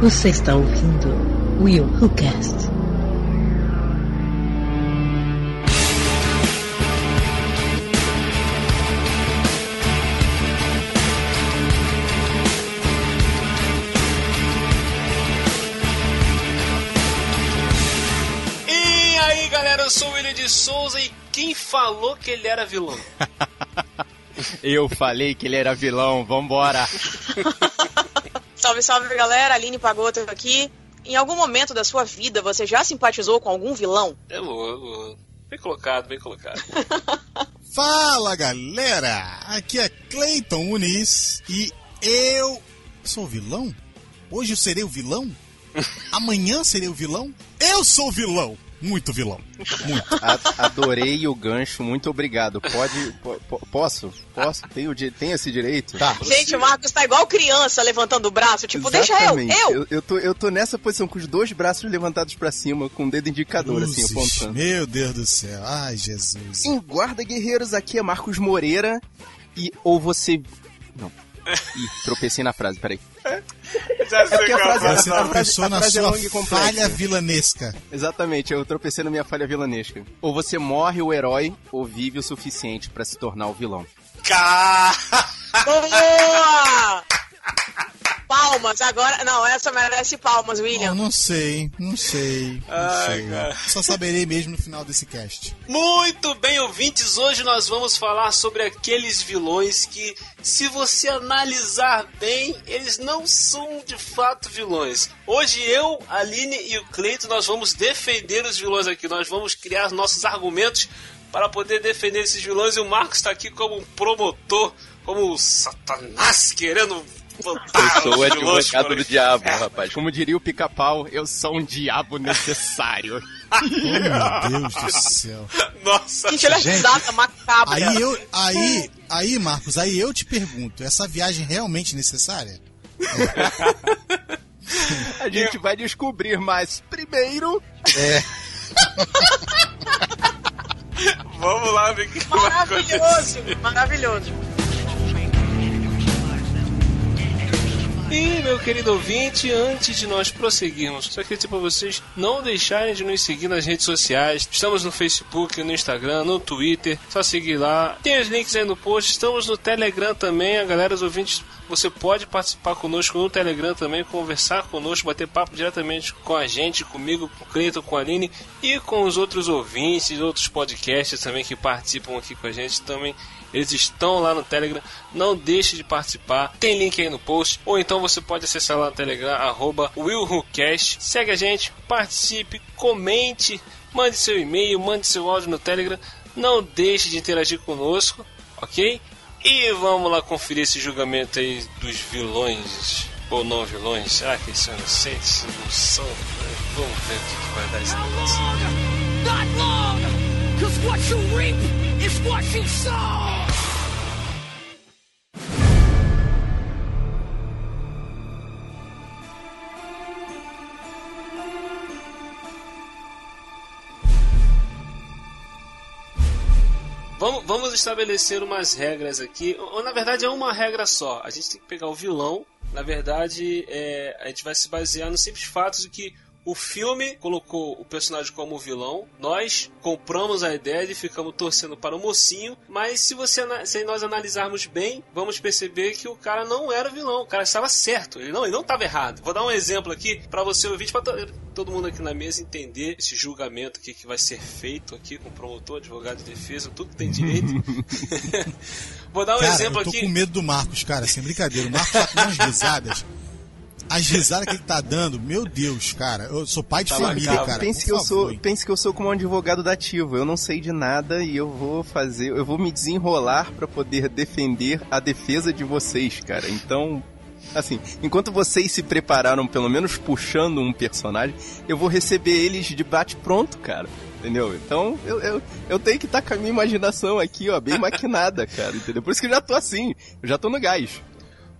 Você está ouvindo Will Who Cast. E aí galera, eu sou o William de Souza e quem falou que ele era vilão? Eu falei que ele era vilão, vambora. Salve, salve galera, Aline Pagoto aqui. Em algum momento da sua vida você já simpatizou com algum vilão? É louco. Bem colocado, bem colocado. Fala galera, aqui é Cleiton Muniz e eu sou vilão? Hoje eu serei o vilão? Amanhã serei o vilão? Eu sou o vilão! Muito vilão. Muito. A- adorei o gancho, muito obrigado. Pode. po- po- posso? Posso? Tenho, tenho esse direito? Tá. Gente, o Marcos tá igual criança levantando o braço, tipo, deixa eu, Exatamente. eu! eu. Eu tô, eu tô nessa posição com os dois braços levantados pra cima, com o dedo indicador, assim, Cruzes, apontando. Meu Deus do céu. Ai, Jesus. Em Guarda Guerreiros, aqui é Marcos Moreira. E ou você. Não. Ih, tropecei na frase, peraí. Já sei porque a é a frase- frase. Você a frase- tropeçou a na frase é sua longa e complexa. falha vilanesca. Exatamente, eu tropecei na minha falha vilanesca. Ou você morre o herói, ou vive o suficiente pra se tornar o vilão. Cá! Boa! Palmas, agora. Não, essa merece palmas, William. não sei, não sei. Não Ai, sei. cara. Só saberei mesmo no final desse cast. Muito bem, ouvintes, hoje nós vamos falar sobre aqueles vilões que, se você analisar bem, eles não são de fato vilões. Hoje eu, a Aline e o Cleito, nós vamos defender os vilões aqui, nós vamos criar nossos argumentos para poder defender esses vilões e o Marcos está aqui como um promotor, como o Satanás querendo botar Eu sou o advogado do diabo, rapaz. Como diria o pica-pau, eu sou um diabo necessário. Oh, meu Deus do céu. Nossa, Gente, olha a Gente, macabra. Aí eu, aí, aí, Marcos, aí eu te pergunto, essa viagem é realmente necessária? A gente vai descobrir, mas primeiro. vamos lá ver o que vai acontecer. Maravilhoso, E, meu querido ouvinte, antes de nós prosseguirmos, só queria dizer para vocês não deixarem de nos seguir nas redes sociais. Estamos no Facebook, no Instagram, no Twitter. Só seguir lá. Tem os links aí no post. Estamos no Telegram também. A galera, os ouvintes, você pode participar conosco no Telegram também, conversar conosco, bater papo diretamente com a gente, comigo, com o Cleiton, com a Aline e com os outros ouvintes, outros podcasts também que participam aqui com a gente também. Eles estão lá no Telegram. Não deixe de participar. Tem link aí no post. Ou então você pode acessar lá no Telegram, arroba. Segue a gente, participe, comente, mande seu e-mail, mande seu áudio no Telegram. Não deixe de interagir conosco, ok? E vamos lá conferir esse julgamento aí dos vilões ou não vilões. Ah, que são inocentes, não são. Vamos ver o que vai dar esse negócio. Cause what you reap is what you sow. Vamos, vamos estabelecer umas regras aqui. Ou, na verdade, é uma regra só. A gente tem que pegar o vilão. Na verdade, é, a gente vai se basear no simples fato de que o filme colocou o personagem como vilão. Nós compramos a ideia e ficamos torcendo para o mocinho. Mas se, você, se nós analisarmos bem, vamos perceber que o cara não era vilão. O cara estava certo. Ele não ele não estava errado. Vou dar um exemplo aqui para você ouvir, para todo mundo aqui na mesa entender esse julgamento aqui que vai ser feito aqui com o promotor, advogado de defesa, tudo que tem direito. Vou dar um Cara, exemplo eu tô aqui. com medo do Marcos, cara, sem brincadeira. O Marcos tá com umas risadas. As risadas que ele tá dando, meu Deus, cara. Eu sou pai de Tá família, cara. pense que eu sou, pense que eu sou como um advogado da ativa. Eu não sei de nada e eu vou fazer, eu vou me desenrolar pra poder defender a defesa de vocês, cara. Então, assim, enquanto vocês se prepararam, pelo menos puxando um personagem, eu vou receber eles de bate pronto, cara. Entendeu? Então, eu, eu, eu tenho que estar com a minha imaginação aqui, ó, bem maquinada, cara, entendeu? Por isso que eu já tô assim, eu já tô no gás.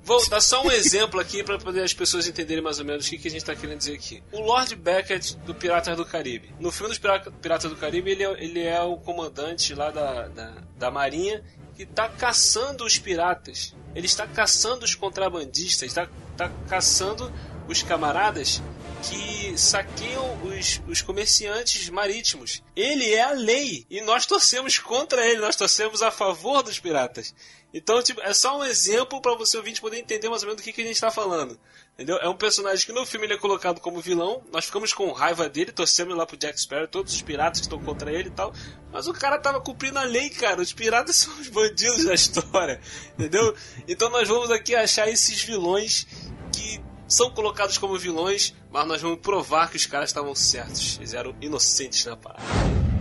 Vou dar só um exemplo aqui para poder as pessoas entenderem mais ou menos o que, que a gente está querendo dizer aqui. O Lord Beckett do Piratas do Caribe. No filme dos Pira- Piratas do Caribe, ele é, ele é o comandante lá da, da, da Marinha que está caçando os piratas. Ele está caçando os contrabandistas, está, está caçando os camaradas que saqueiam os, os comerciantes marítimos. Ele é a lei e nós torcemos contra ele, nós torcemos a favor dos piratas. Então, tipo, é só um exemplo para você ouvinte poder entender mais ou menos do que, que a gente está falando. Entendeu? É um personagem que no filme ele é colocado como vilão, nós ficamos com raiva dele, torcemos lá pro Jack Sparrow, todos os piratas que estão contra ele e tal. Mas o cara tava cumprindo a lei, cara. Os piratas são os bandidos da história. Entendeu? Então nós vamos aqui achar esses vilões que são colocados como vilões, mas nós vamos provar que os caras estavam certos. Eles eram inocentes na parada.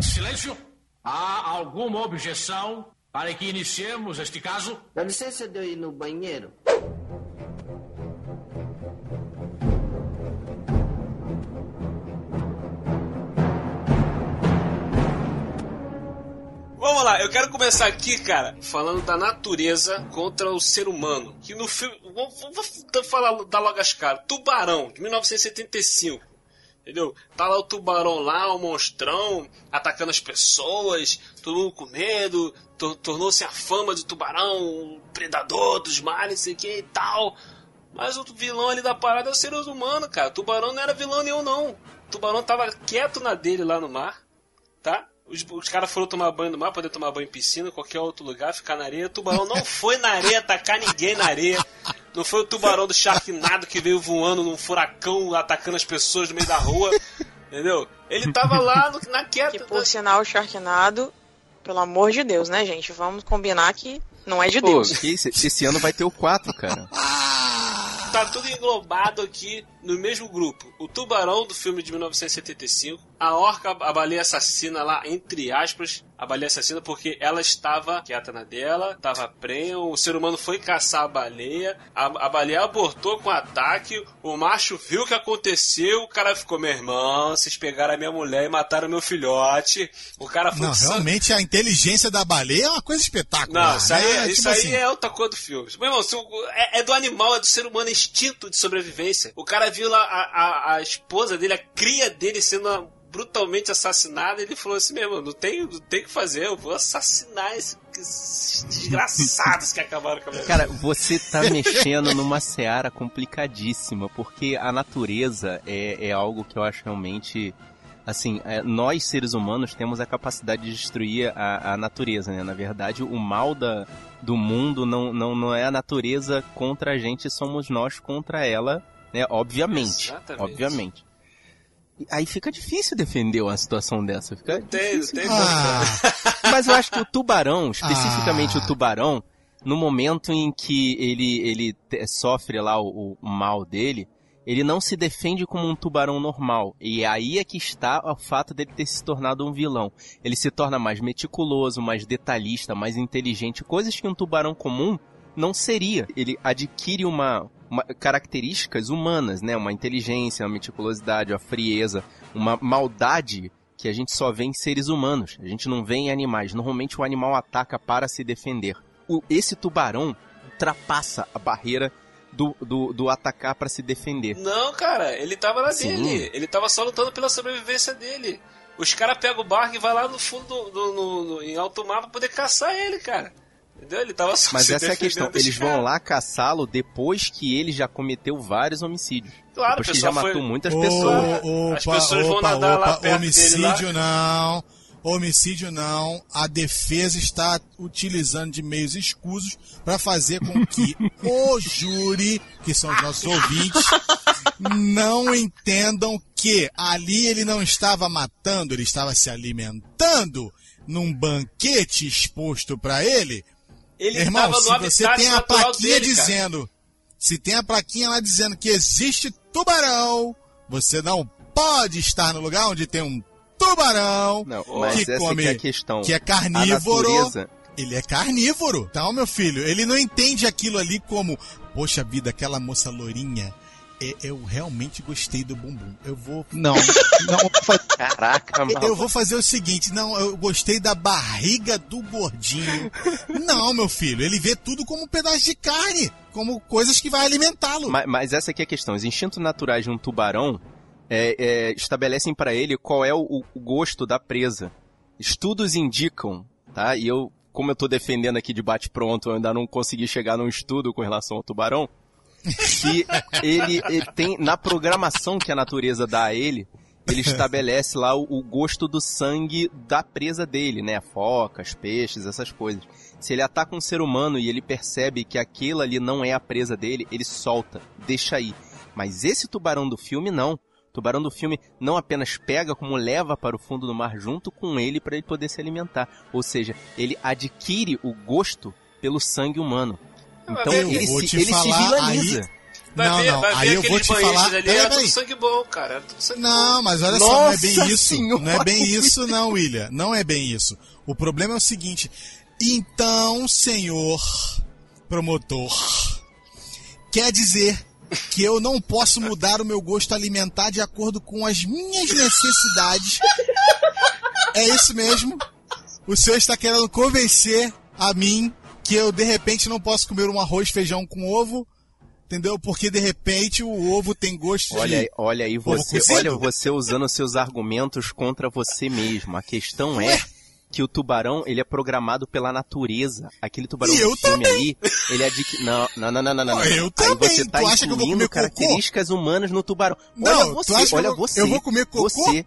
Silêncio. Há alguma objeção para que iniciemos este caso? Dá licença de eu ir no banheiro. Vamos lá, eu quero começar aqui, cara, falando da natureza contra o ser humano. Que no filme. Vou, vou- vou falar da logo as caras. Tubarão, de 1975. Entendeu? Tá lá o tubarão lá, o monstrão, atacando as pessoas, todo mundo com medo, tor- tornou-se a fama de tubarão, predador dos mares, sei que e tal. Mas o vilão ali da parada é o ser humano, cara. O tubarão não era vilão nenhum, não. O tubarão tava quieto na dele lá no mar, tá? Os, os caras foram tomar banho no mar, poder tomar banho em piscina, qualquer outro lugar, ficar na areia. O tubarão não foi na areia atacar ninguém na areia. Não foi o tubarão do Sharknado que veio voando num furacão atacando as pessoas no meio da rua. Entendeu? Ele tava lá no- na quieta. Que por sinal, o Sharknado, pelo amor de Deus, né, gente? Vamos combinar que não é de Pô, Deus. isso? esse ano vai ter o 4, cara. Tá tudo englobado aqui no mesmo grupo. O tubarão do filme de 1975, a orca, a baleia assassina lá, entre aspas, a baleia assassina porque ela estava quieta na dela, estava prenha, o ser humano foi caçar a baleia, a, a baleia abortou com ataque, o macho viu o que aconteceu, o cara ficou, meu irmão, vocês pegaram a minha mulher e mataram meu filhote. O cara foi Não, sangue- realmente a inteligência da baleia é uma coisa espetacular. não, isso aí, né? isso Tipo aí assim, é outra coisa do filme. Meu irmão, o- é, é do animal, é do ser humano, é instinto de sobrevivência. O cara viu lá a, a, a esposa dele, a cria dele sendo brutalmente assassinada, ele falou assim, meu irmão, não tem, não tem o que fazer, eu vou assassinar esses, esses desgraçados que acabaram com a minha Cara, você tá mexendo numa seara complicadíssima, porque a natureza é, é algo que eu acho realmente. Assim, é, nós seres humanos temos a capacidade de destruir a, a natureza, né? Na verdade, o mal da, do mundo não, não, não é a natureza contra a gente, somos nós contra ela, né? Obviamente. Exatamente. Obviamente. E Aí fica difícil defender uma situação dessa. Fica Tem, tem Ah, mas eu acho que o tubarão, especificamente Ah. o tubarão, no momento em que ele, ele sofre lá o, o mal dele, ele não se defende como um tubarão normal. E aí é que está o fato dele ter se tornado um vilão. Ele se torna mais meticuloso, mais detalhista, mais inteligente, coisas que um tubarão comum não seria. Ele adquire uma, uma- características humanas, né? Uma inteligência, uma meticulosidade, uma frieza, uma maldade que a gente só vê em seres humanos. A gente não vê em animais. Normalmente o animal ataca para se defender. O- esse tubarão ultrapassa a barreira do, do, do atacar para se defender. Não, cara, ele tava na Sim. dele. Ele tava só lutando pela sobrevivência dele. Os caras pegam o barco e vai lá no fundo, do, do- no- no- em alto mar pra poder caçar ele, cara. Entendeu? Ele tava só Mas se essa é a questão. Eles vão caras. lá caçá-lo depois que ele já cometeu vários homicídios. Claro, depois que já pessoal foi- matou muitas pessoas. Opa, As pessoas vão opa, nadar lá opa, perto dele homicídio não. Homicídio não. A defesa está utilizando de meios escusos para fazer com que o júri, que são os nossos ouvintes, não entendam que ali ele não estava matando, ele estava se alimentando num banquete exposto para ele. Ele Irmão, tava no se você tem a plaquinha dele, cara. dizendo, se tem a plaquinha lá dizendo que existe tubarão, você não pode estar no lugar onde tem um tubarão Não, mas que essa come, que é a questão. que é carnívoro. natureza, Ele é carnívoro. Então, meu filho, ele não entende aquilo ali como, poxa vida, aquela moça lourinha. É- Eu realmente gostei do bumbum. Eu vou Não, não vou fazer. Caraca, mano. eu vou fazer o seguinte, não, eu gostei da barriga do gordinho. Não, meu filho, ele vê tudo como um pedaço de carne, como coisas que vai alimentá-lo. Mas, mas essa aqui é a questão. Os instintos naturais de um tubarão é, é, estabelecem para ele qual é o, o gosto da presa. Estudos indicam, tá? E eu, como eu tô defendendo aqui de bate-pronto, eu ainda não consegui chegar num estudo com relação ao tubarão. Que ele, ele tem, na programação que a natureza dá a ele, ele estabelece lá o, o gosto do sangue da presa dele, né? Focas, peixes, essas coisas. Se ele ataca um ser humano e ele percebe que aquilo ali não é a presa dele, ele solta, deixa aí. Mas esse tubarão do filme não. O tubarão do filme não apenas pega, como leva para o fundo do mar junto com ele para ele poder se alimentar. Ou seja, ele adquire o gosto pelo sangue humano. Então Eu ele, se, te ele se falar vilaniza. Vai Não, ver, não, vai aí ver eu vou te falar- ali, peraí, era tudo sangue bom, cara. Era tudo sangue bom. Não, mas olha só, não é bem Nossa isso. Senhora, Não é bem isso, não, William. Não é bem isso. O problema é o seguinte. Então, senhor promotor, quer dizer que eu não posso mudar o meu gosto alimentar de acordo com as minhas necessidades. É isso mesmo? O senhor está querendo convencer a mim que eu de repente não posso comer um arroz, feijão com ovo? Entendeu? Porque de repente o ovo tem gosto Olha, de. olha aí você, olha você usando seus argumentos contra você mesmo. A questão é que o tubarão, ele é programado pela natureza. Aquele tubarão E do filme aí, ele é de não, não, não, não, não, não. não. Eu aí também. você tá Tu acha incluindo características humanas no tubarão. Não, olha você, olha eu vou- você. eu vou comer cocô? Você,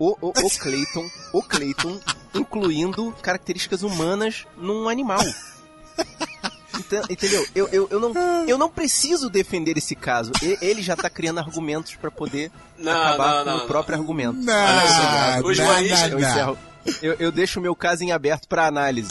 o, o, o Clayton, o Clayton, incluindo características humanas num animal. Então, entendeu? Eu, eu, eu, não, eu não preciso defender esse caso. Ele já tá criando argumentos pra poder Não, acabar não, com não, o próprio argumento. Não, Olha só, os não, Eu encerro. Eu, eu deixo o meu caso em aberto pra análise.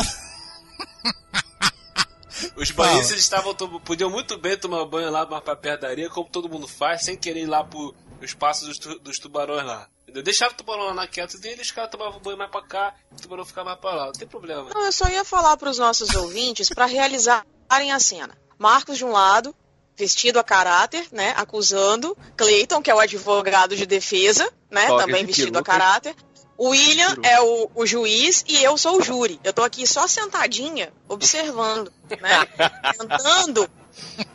Os Fala. banhistas estavam podiam muito bem tomar banho lá mais pra perto da areia, como todo mundo faz, sem querer ir lá pro espaço dos, tu- dos tubarões lá. Entendeu? Deixava o tubarão lá na quieto dele, os caras tomavam banho mais pra cá, o tubarão ficava mais pra lá. Não tem problema. Não, eu só ia falar para os nossos ouvintes para realizarem a cena. Marcos de um lado, vestido a caráter, né, acusando. Clayton, que é o advogado de defesa, né, também de vestido a caráter. O William é o, o juiz e eu sou o júri. Eu tô aqui só sentadinha, observando, né, tentando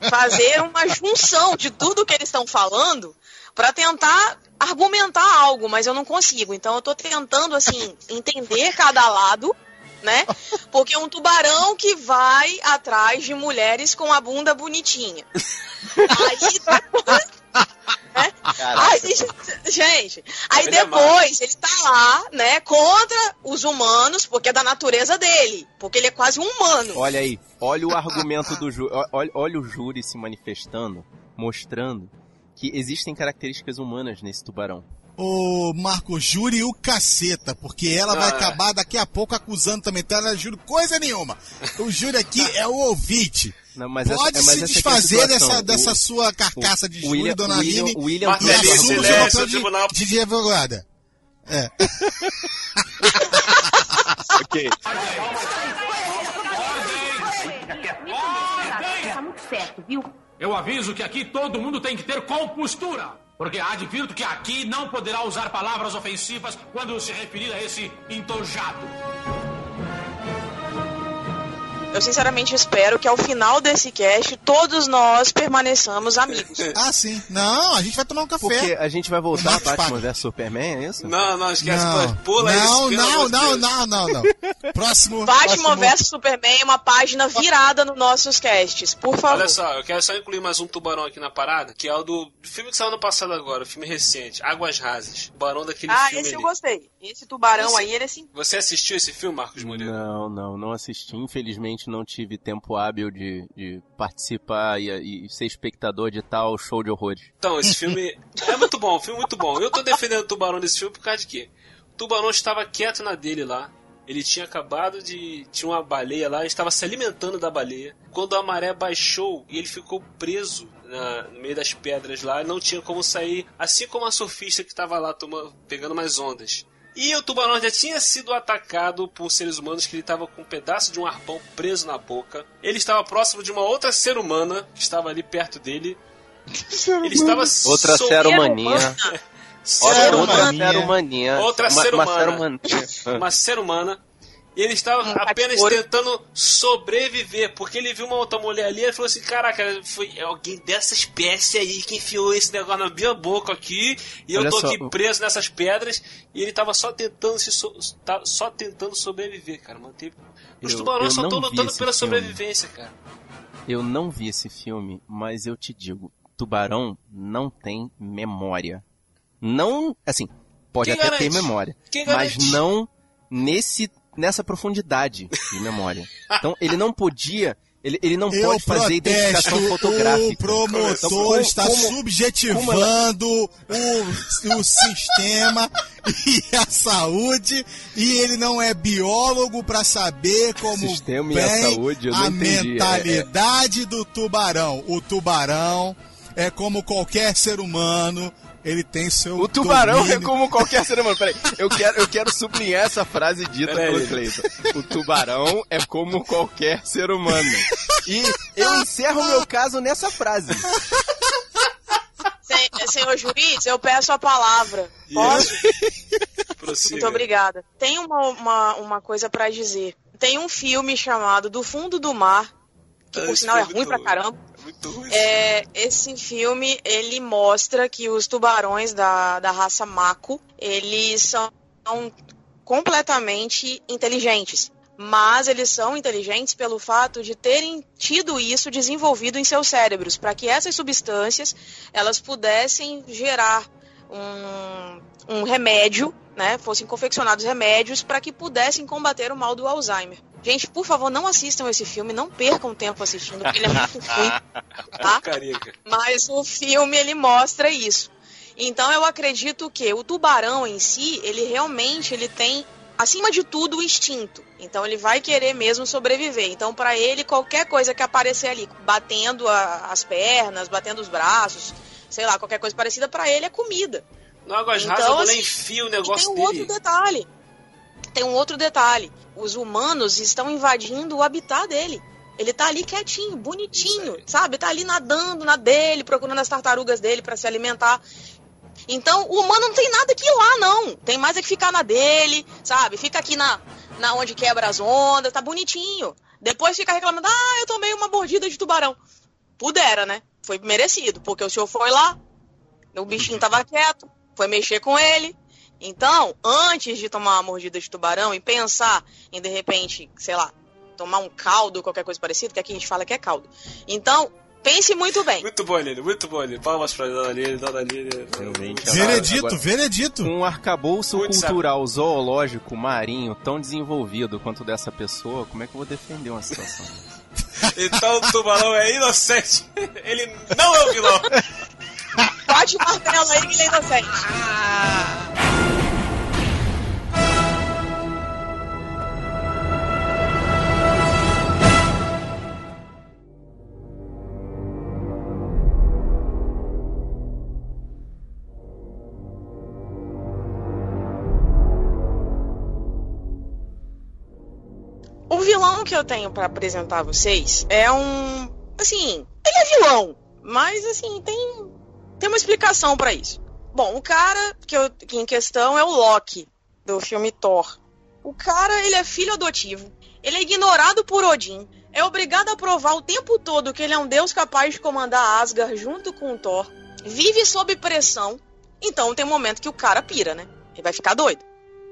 fazer uma junção de tudo que eles estão falando para tentar argumentar algo, mas eu não consigo. Então eu tô tentando assim entender cada lado, né? Porque é um tubarão que vai atrás de mulheres com a bunda bonitinha. Aí depois, né? Aí, gente, aí Ele é depois ele tá lá, né, contra os humanos, porque é da natureza dele, porque ele é quase um humano. Olha aí, olha o argumento do júri. Olha, olha o júri se manifestando, mostrando que existem características humanas nesse tubarão. Ô, Marco, jure o caceta, porque ela vai Ah, é. acabar daqui a pouco acusando também. Então ela juro coisa nenhuma. O júri aqui é o ouvinte. Não, mas essa- Pode é, mas se essa que é desfazer situação. dessa, O- dessa sua carcaça de júri, William- dona o William- Aline, o William- e assume o seu papel de, tribunal. de advogada. É. Ok. Tá muito certo, viu? Eu aviso que aqui todo mundo tem que ter compostura. Porque advirto que aqui não poderá usar palavras ofensivas quando se referir a esse entojado. Eu sinceramente espero que ao final desse cast todos nós permaneçamos amigos. Ah, sim. Não, a gente vai tomar um café. Porque a gente vai voltar a Marcos Batman vs Superman, é isso? Não, não, esquece. Não, Pula não, isso. não, não, não, não, não. Próximo. Batman vs Superman é uma página virada nos nossos casts, por favor. Olha só, eu quero só incluir mais um tubarão aqui na parada, que é o do filme que saiu no passado agora, o filme recente, Águas Rasas. O barão daquele ah, filme esse eu ali. gostei. Esse tubarão Esse- aí, ele é sim. Você assistiu esse filme, Marcos Murilo? Não, não, não assisti. Infelizmente não tive tempo hábil de, de participar e, e ser espectador de tal show de horrores. Então, esse filme é muito bom, filme muito bom. Eu tô defendendo o tubarão desse filme por causa de quê? O tubarão estava quieto na dele lá. Ele tinha acabado de. Tinha uma baleia lá, estava se alimentando da baleia. Quando a maré baixou e ele ficou preso na- no meio das pedras lá, não tinha como sair, assim como a surfista que estava lá toma- pegando mais ondas. E o tubarão já tinha sido atacado por seres humanos que ele estava com um pedaço de um arpão preso na boca. Ele estava próximo de uma outra ser humana que estava ali perto dele. Ele estava Outra sol- ser humaninha. ser Outra, humana. outra ser humaninha. Outra Uma- ser uma humana. humaninha. uma ser humana E ele estava Um apenas cachorro. tentando sobreviver, porque ele viu uma outra mulher ali e falou assim: Caraca, foi alguém dessa espécie aí que enfiou esse negócio na minha boca aqui, e eu Olha tô só, aqui preso nessas pedras, e ele tava só tentando se so- tá- só tentando sobreviver, cara. Manter... Os Eu- tubarões eu só não estão vi lutando esse pela filme. sobrevivência, cara. Eu não vi esse filme, mas eu te digo, tubarão não tem memória. Não, assim, pode Quem até garante? ter memória, Quem mas garante? não nesse nessa profundidade de memória. Então ele não podia, ele, ele não Eu pode fazer identificação fotográfica. o promotor Então, como- está como- subjetivando o, o sistema e a saúde e ele não é biólogo para saber como Sistema e a saúde, a entendi. É, mentalidade do tubarão. O tubarão é como qualquer ser humano, ele tem seu O tubarão é domínio. como qualquer ser humano. Peraí, eu quero, eu quero sublinhar essa frase dita pelo Cleiton. O tubarão é como qualquer ser humano. E eu encerro meu caso nessa frase. Sen- Senhor juiz, eu peço a palavra. Posso? Prossiga. Muito obrigada. Tem uma, uma, uma coisa pra dizer. Tem um filme chamado Do Fundo do Mar, que por Esse sinal é ruim pra todo. caramba. Muito ruim. É, esse filme, ele mostra que os tubarões da, da raça Mako, eles são completamente inteligentes. Mas eles são inteligentes pelo fato de terem tido isso desenvolvido em seus cérebros, para que essas substâncias elas pudessem gerar um, um remédio, né? Fossem confeccionados remédios para que pudessem combater o mal do Alzheimer. Gente, por favor, não assistam esse filme, não percam tempo assistindo, porque ele é muito ruim, tá? Mas o filme ele mostra isso. Então eu acredito que o tubarão em si, ele realmente ele tem acima de tudo o instinto. Então ele vai querer mesmo sobreviver. Então para ele qualquer coisa que aparecer ali, batendo a- as pernas, batendo os braços, sei lá, qualquer coisa parecida para ele é comida. No Águas Então, Rasas, assim, enfia o negócio tem um dele. outro detalhe. Tem um outro detalhe. Os humanos estão invadindo o habitat dele. Ele tá ali quietinho, bonitinho, sabe? Tá ali nadando na dele, procurando as tartarugas dele para se alimentar. Então, o humano não tem nada que ir lá, não. Tem mais é que ficar na dele, sabe? Fica aqui na, na onde quebra as ondas, tá bonitinho. Depois fica reclamando, ah, eu tomei uma mordida de tubarão. Pudera, né? Foi merecido, porque o senhor foi lá, o bichinho tava quieto, foi mexer com ele. Então, antes de tomar uma mordida de tubarão e pensar em, de repente, sei lá, tomar um caldo, qualquer coisa parecida, que aqui a gente fala que é caldo. Então, pense muito bem. Muito bom, Aline, muito bom, Aline. Palmas pra Dona Aline, Dona Aline. Realmente. Veredito, Agora- veredito. Um arcabouço Muito cultural, zoológico, marinho, tão desenvolvido quanto o dessa pessoa, como é que eu vou defender uma situação? Então o tubarão é inocente. Ele não é o vilão. O martelo aí que ele é inocente. O vilão que eu tenho pra apresentar a vocês é um. Assim, ele é vilão, mas assim, tem, tem uma explicação pra isso. Bom, o cara que, eu, que em questão é o Loki, do filme Thor. O cara, ele é filho adotivo, ele é ignorado por Odin, é obrigado a provar o tempo todo que ele é um deus capaz de comandar Asgard junto com o Thor, vive sob pressão, então tem um momento que o cara pira, né? Ele vai ficar doido.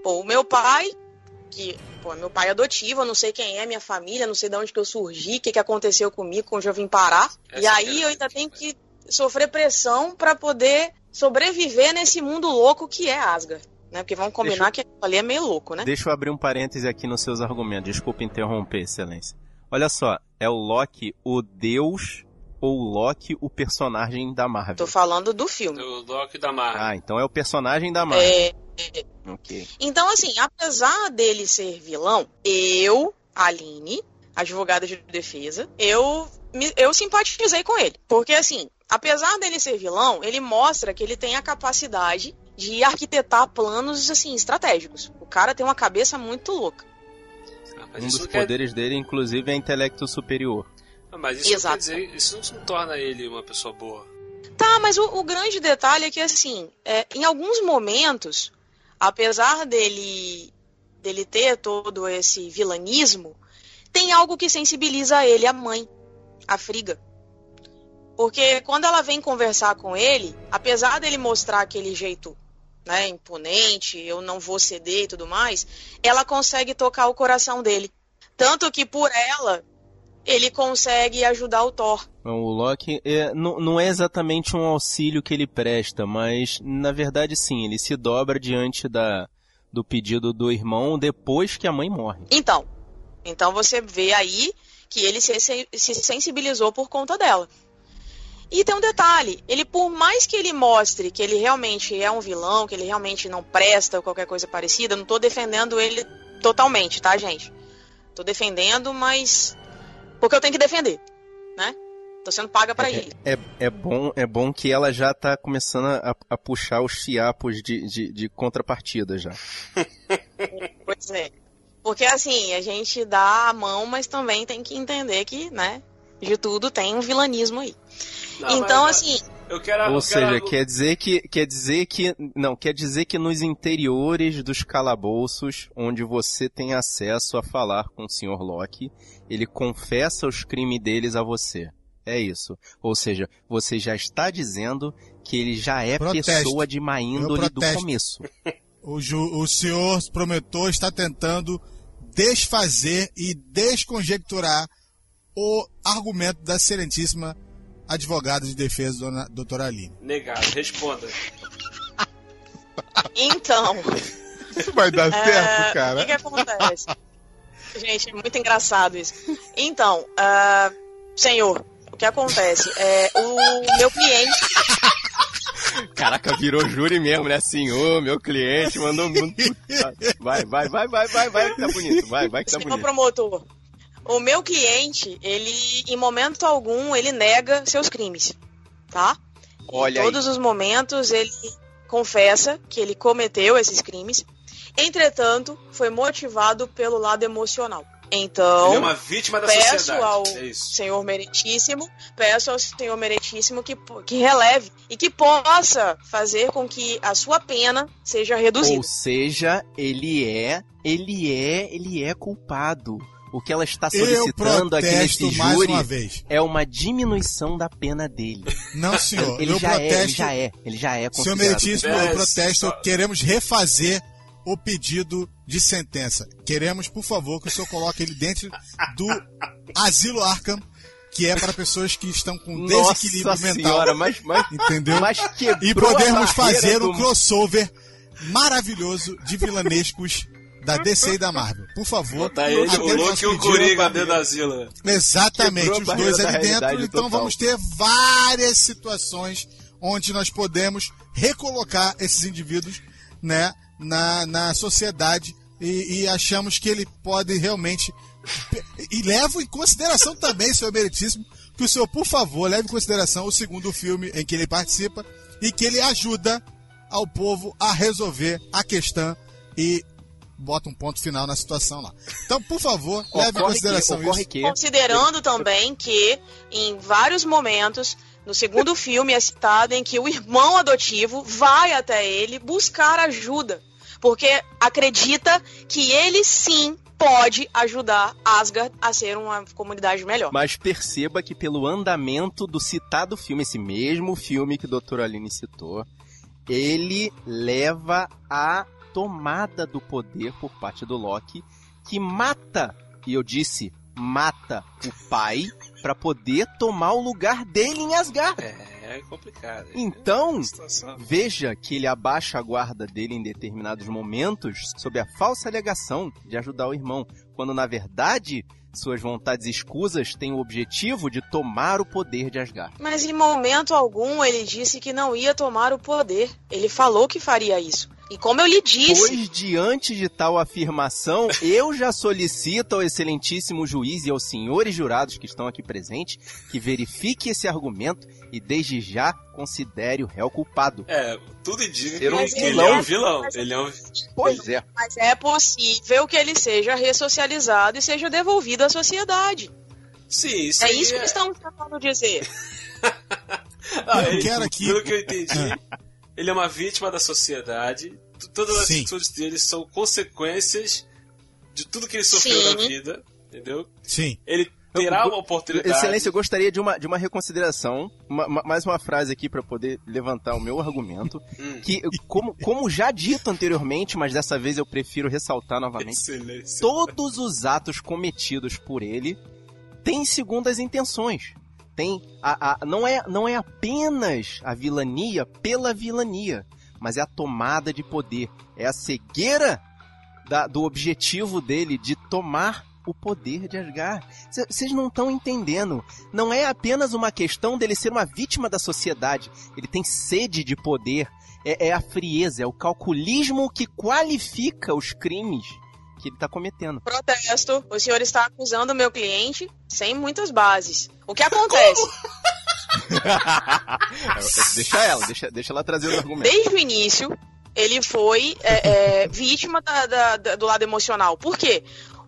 Pô, o meu pai, que pô, é meu pai adotivo, eu não sei quem é minha família, não sei de onde que eu surgi, o que, que aconteceu comigo, onde eu vim parar. Essa e é aí eu ainda tenho que sofrer pressão pra poder sobreviver nesse mundo louco que é Asgard. Né? Porque vamos combinar que aquilo ali é meio louco, né? Deixa eu abrir um parêntese aqui nos seus argumentos. Desculpa interromper, excelência. Olha só, é o Loki o deus ou o Loki o personagem da Marvel? Tô falando do filme. O Doc da Marvel. Ah, então é o personagem da Marvel. É, Ok. Então, assim, apesar dele ser vilão, eu, Aline, advogada de defesa, eu, me- eu simpatizei com ele. Porque, assim, apesar dele ser vilão, ele mostra que ele tem a capacidade de arquitetar planos, assim, estratégicos. O cara tem uma cabeça muito louca. Ah, Um dos não quer- poderes dele, inclusive, é intelecto superior. Ah, Mas isso não Exato. quer dizer, isso não torna ele uma pessoa boa. Tá, mas o, o grande detalhe é que, assim, é, em alguns momentos, apesar dele dele ter todo esse vilanismo, tem algo que sensibiliza ele, a mãe, a Friga. Porque quando ela vem conversar com ele, apesar dele mostrar aquele jeito né, imponente, eu não vou ceder e tudo mais, ela consegue tocar o coração dele. Tanto que por ela, ele consegue ajudar o Thor. Não, o Loki é, não, não é exatamente um auxílio que ele presta, mas na verdade sim, ele se dobra diante da, do pedido do irmão depois que a mãe morre. Então, então você vê aí que ele se, se sensibilizou por conta dela. E tem um detalhe, ele por mais que ele mostre que ele realmente é um vilão, que ele realmente não presta ou qualquer coisa parecida, não tô defendendo ele totalmente, tá, gente? Tô defendendo, mas porque eu tenho que defender, né? Tô sendo paga para é, ele. É, é, bom, é bom que ela já tá começando a, a puxar os fiapos de, de, de contrapartida já. pois é. Porque assim, a gente dá a mão, mas também tem que entender que, né, de tudo tem um vilanismo aí. Não, então, mas, assim. Eu quero, Ou eu seja, quero... quer dizer que quer dizer que não quer dizer que nos interiores dos calabouços, onde você tem acesso a falar com o Sr. Locke, ele confessa os crimes deles a você. É isso. Ou seja, você já está dizendo que ele já é Protesto. pessoa de má índole do começo. O, ju, o senhor prometor está tentando desfazer e desconjecturar o argumento da excelentíssima advogada de defesa, dona, doutora Aline. Negado, responda. Então. Isso vai dar certo, uh, cara. O que, que acontece? Gente, é muito engraçado isso. Então, uh, senhor, o que acontece? É, o meu cliente. Caraca, virou júri mesmo, né? Senhor, meu cliente mandou muito. Vai, vai, vai, vai, vai, vai, que tá bonito. Vai, vai que tá bonito. promotor, o meu cliente, ele, em momento algum, ele nega seus crimes, tá? Olha em todos aí. os momentos, ele confessa que ele cometeu esses crimes. Entretanto, foi motivado pelo lado emocional. Então, ele é uma vítima da peço sociedade. ao é Senhor Meritíssimo, peço ao Senhor Meritíssimo que, que releve e que possa fazer com que a sua pena seja reduzida. Ou seja, ele é, ele é, ele é culpado. O que ela está solicitando aqui nesse júri uma é uma diminuição da pena dele. Não, senhor. ele eu já protesto, é, ele já é, ele já é Senhor Meritíssimo, eu protesto. Queremos refazer o pedido de sentença. Queremos, por favor, que o senhor coloque ele dentro do asilo Arkham, que é para pessoas que estão com Nossa desequilíbrio senhora, mental. Mas, mas, entendeu? Mas e podemos fazer do... um crossover maravilhoso de vilanescos da DC e da Marvel. Por favor. Tá ele, o Luke e o Coringa dentro da Zila. Exatamente, os dois ali dentro. Então total. vamos ter várias situações onde nós podemos recolocar esses indivíduos, né, na, na sociedade e, e achamos que ele pode realmente. E levo em consideração também, senhor Meritíssimo, que o senhor, por favor, leve em consideração o segundo filme em que ele participa e que ele ajuda ao povo a resolver a questão e bota um ponto final na situação lá. Então, por favor, leve em consideração que, isso. Que... Considerando também que em vários momentos no segundo filme é citado em que o irmão adotivo vai até ele buscar ajuda, porque acredita que ele sim pode ajudar Asgard a ser uma comunidade melhor. Mas perceba que pelo andamento do citado filme, esse mesmo filme que a doutora Aline citou, ele leva a tomada do poder por parte do Loki, que mata, e eu disse, mata o pai para poder tomar o lugar dele em Asgard. É, é complicado. Então, veja que ele abaixa a guarda dele em determinados momentos sob a falsa alegação de ajudar o irmão, quando na verdade suas vontades escusas têm o objetivo de tomar o poder de Asgard. Mas em momento algum ele disse que não ia tomar o poder. Ele falou que faria isso. E como eu lhe disse. Pois, diante de tal afirmação, eu já solicito ao excelentíssimo juiz e aos senhores jurados que estão aqui presentes que verifique esse argumento e desde já considere o réu culpado. É, tudo indica que Mas ele, ele é um é- vilão. mas- Ele é um... Pois é. Mas é possível que ele seja ressocializado e seja devolvido à sociedade. Sim, isso É aí isso que estamos tentando dizer. Ah, Eu ele- quero aqui- Pelo que eu entendi, ele é uma vítima da sociedade. Todas as Sim. atitudes dele são consequências de tudo que ele sofreu Sim. na vida, entendeu? Sim. Ele terá Eu- uma oportunidade. Excelência, eu gostaria de uma, de uma reconsideração, uma- uma- mais uma frase aqui para poder levantar o meu argumento, Hum. que como, como já dito anteriormente, mas dessa vez eu prefiro ressaltar novamente, Excelência. todos os atos cometidos por ele têm segundas intenções. Tem a, a- não, é, não é apenas a vilania pela vilania, mas é a tomada de poder. É a cegueira da- do objetivo dele de tomar o poder de Asgard. Vocês não estão entendendo. Não é apenas uma questão dele ser uma vítima da sociedade. Ele tem sede de poder. É, é a frieza, é o calculismo que qualifica os crimes que ele está cometendo. Protesto. O senhor está acusando o meu cliente sem muitas bases. O que acontece? deixa ela, deixa, deixa ela trazer os argumentos. Desde o início, ele foi é, é, vítima da- da- da- do lado emocional. Por quê?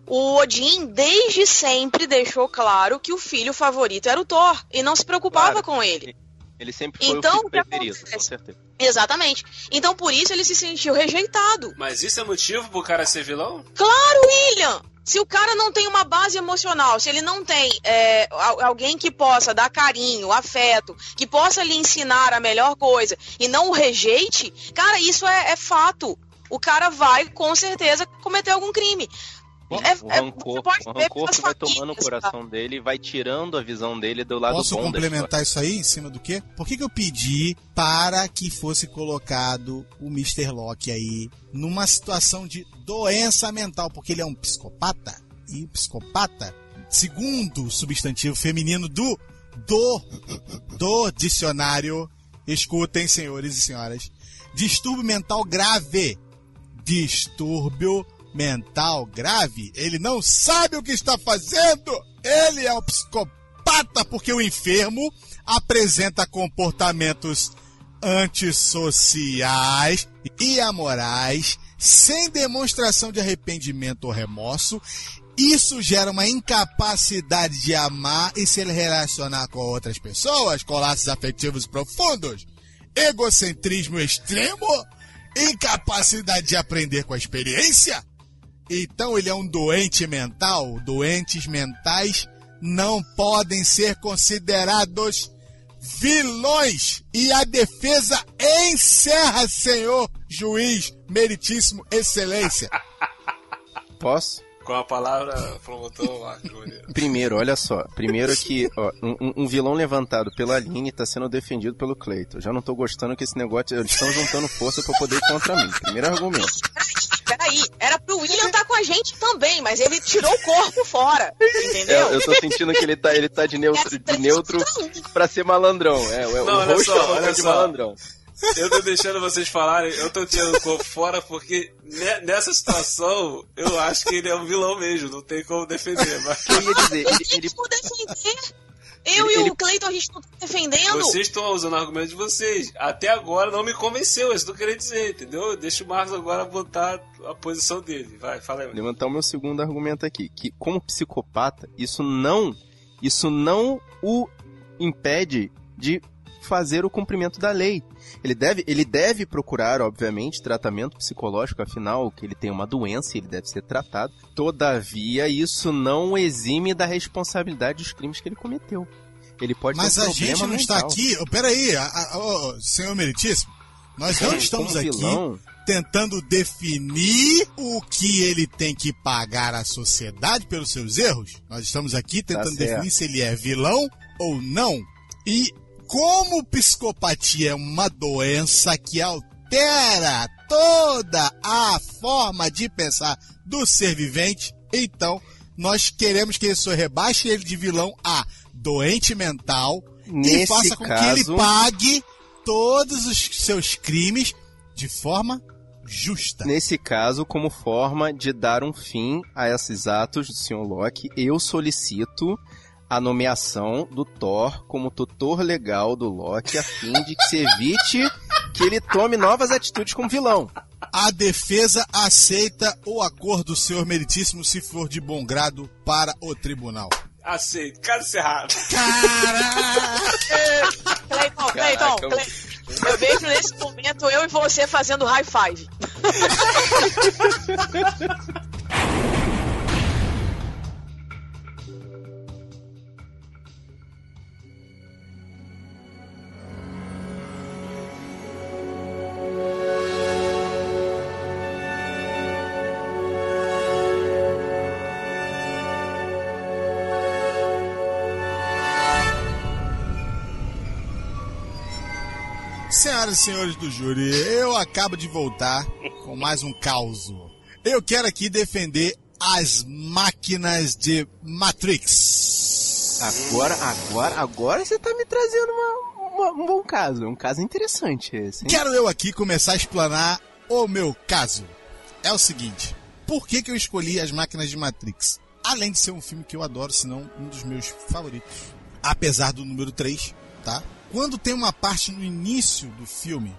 O Odin, desde sempre, deixou claro que o filho favorito era o Thor. E não se preocupava Claro. com ele. Ele sempre foi Então, o filho preferido, com certeza. Exatamente. Então, por isso, ele se sentiu rejeitado. Mas isso é motivo pro cara ser vilão? Claro, William! Se o cara não tem uma base emocional, se ele não tem é, al- alguém que possa dar carinho, afeto, que possa lhe ensinar a melhor coisa e não o rejeite, cara, isso é, é fato. O cara vai, com certeza, cometer algum crime. É- o é- rancor, o rancor que vai tomando o tá? coração dele e vai tirando a visão dele do lado Posso bom complementar isso aí em cima do quê? Por que, que eu pedi para que fosse colocado o Mr. Locke aí numa situação de doença mental? Porque ele é um psicopata. E o psicopata, segundo o substantivo feminino do do do dicionário, escutem, senhores e senhoras, distúrbio mental grave. Distúrbio mental grave. Ele não sabe o que está fazendo. Ele é um psicopata porque o enfermo apresenta comportamentos antissociais e amorais, sem demonstração de arrependimento ou remorso. Isso gera uma incapacidade de amar e se relacionar com outras pessoas, com laços afetivos profundos, egocentrismo extremo, incapacidade de aprender com a experiência. Então ele é um doente mental. Doentes mentais não podem ser considerados vilões. E a defesa encerra, senhor juiz, meritíssimo, excelência. Posso? Com a palavra promotor Marco Júnior. Primeiro, olha só. Primeiro que ó, um, um- vilão levantado pela Aline tá sendo defendido pelo Cleiton. Já não tô gostando que esse negócio. Eles estão juntando força pra poder ir contra mim. Primeiro argumento. Peraí, era pro William estar com a gente também, mas ele tirou o corpo fora. Entendeu? É, eu tô sentindo que ele tá, ele tá de neutro, de neutro pra ser malandrão. É, o, Não, o olha rosto só, é uma olha coisa de só. malandrão. Eu tô deixando vocês falarem, eu tô tirando o corpo fora porque ne- nessa situação eu acho que ele é um vilão mesmo, não tem como defender. Mas Eu ia dizer, Eu ele, ele, defender. Eu Ele- e ele- o Cleiton, a gente não tá defendendo. vocês estão usando o argumento de vocês. Até agora não me convenceu, isso que eu queria dizer, entendeu? Deixa o Marcos agora botar a posição dele. Vai, fala aí. levantar o meu segundo argumento aqui, que como psicopata, isso não, isso não o impede de fazer o cumprimento da lei. Ele deve, ele deve procurar, obviamente, tratamento psicológico, afinal, que ele tem uma doença e ele deve ser tratado. Todavia, isso não o exime da responsabilidade dos crimes que ele cometeu. Ele pode Mas ter um a gente não está mental. aqui. Oh, peraí, a- a- ô, senhor meritíssimo. Nós não Como estamos aqui vilão, tentando definir o que ele tem que pagar à sociedade pelos seus erros. Nós estamos aqui tentando certo. definir se ele é vilão ou não. E como psicopatia é uma doença que altera toda a forma de pensar do ser vivente, então nós queremos que ele só rebaixe ele de vilão a doente mental e Nesse faça com que caso, ele pague todos os seus crimes de forma justa. Nesse caso, como forma de dar um fim a esses atos do Sr. Locke, eu solicito a nomeação do Thor como tutor legal do Loki a fim de que se evite que ele tome novas atitudes como vilão. A defesa aceita o acordo, senhor meritíssimo, se for de bom grado para o tribunal. Aceito, caso encerrado. Cleiton, Cleiton, Caraca, Cleiton. Eu vejo nesse momento eu e você fazendo high five. Senhoras e senhores do júri, eu acabo de voltar com mais um caos. Eu quero aqui defender as máquinas de Matrix. Agora, agora, agora você tá me trazendo uma, uma- um bom caso. Um caso interessante esse. hein? Quero eu aqui começar a explanar o meu caso. É o seguinte, por que, que eu escolhi as máquinas de Matrix? Além de ser um filme que eu adoro, se não um dos meus favoritos. Apesar do número 3, tá? Quando tem uma parte no início do filme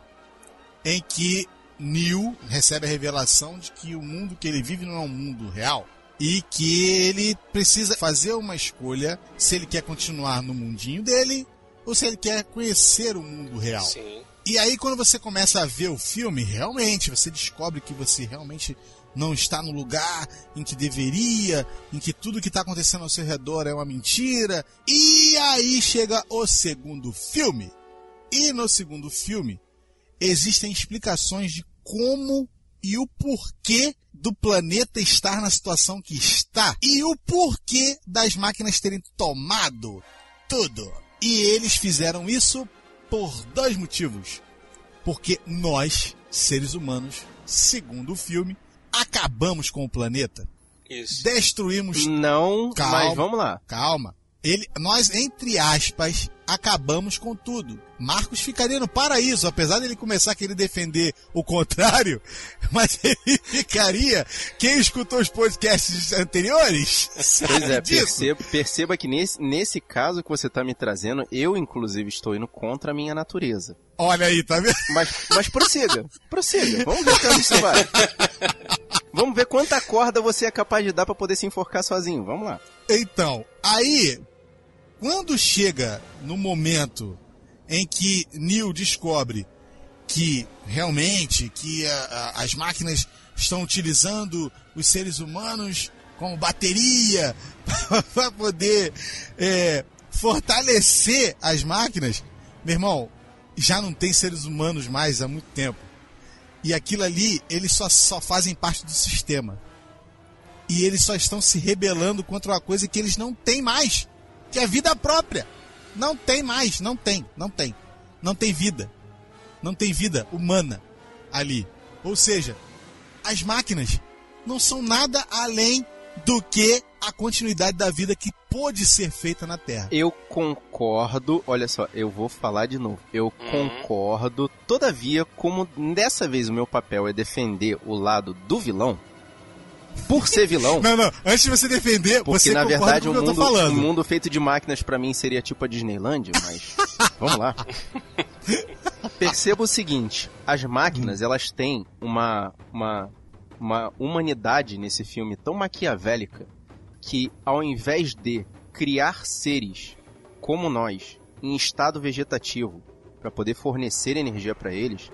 em que Neo recebe a revelação de que o mundo que ele vive não é um mundo real e que ele precisa fazer uma escolha se ele quer continuar no mundinho dele ou se ele quer conhecer o mundo real. Sim. E aí, quando você começa a ver o filme, realmente você descobre que você realmente não está no lugar em que deveria, em que tudo que está acontecendo ao seu redor é uma mentira. E aí chega o segundo filme. E no segundo filme, existem explicações de como e o porquê do planeta estar na situação que está e o porquê das máquinas terem tomado tudo. E eles fizeram isso por dois motivos. Porque nós, seres humanos, segundo o filme, acabamos com o planeta. Isso. Destruímos Não, Calma. mas vamos lá. Calma. Ele, nós, entre aspas, acabamos com tudo. Marcos ficaria no paraíso, apesar dele começar a querer defender o contrário, mas ele ficaria. Quem escutou os podcasts anteriores sabe Pois é, disso. perceba, perceba que nesse, nesse caso que você tá me trazendo, eu inclusive estou indo contra a minha natureza. Olha aí, tá vendo? Mas, mas prossiga, prossiga. Vamos ver até onde isso vai. Vamos ver quanta corda você é capaz de dar pra poder se enforcar sozinho. Vamos lá. Então, aí, quando chega no momento em que Neil descobre que realmente que a- a- as máquinas estão utilizando os seres humanos como bateria para poder é, fortalecer as máquinas, meu irmão, já não tem seres humanos mais há muito tempo. E aquilo ali, eles só, só fazem parte do sistema e eles só estão se rebelando contra uma coisa que eles não têm mais, que é a vida própria. Não tem mais, não tem, não tem. Não tem vida. Não tem vida humana ali. Ou seja, as máquinas não são nada além do que a continuidade da vida que pôde ser feita na Terra. Eu concordo, olha só, eu vou falar de novo. Eu concordo, todavia, como dessa vez o meu papel é defender o lado do vilão, por ser vilão, Não, não, antes de você defender, porque você na verdade com o o que eu tô mundo, falando. um mundo feito de máquinas pra mim seria tipo a Disneylandia, mas vamos lá. Perceba o seguinte, as máquinas, elas têm uma, uma, uma humanidade nesse filme tão maquiavélica que ao invés de criar seres como nós em estado vegetativo para poder fornecer energia para eles,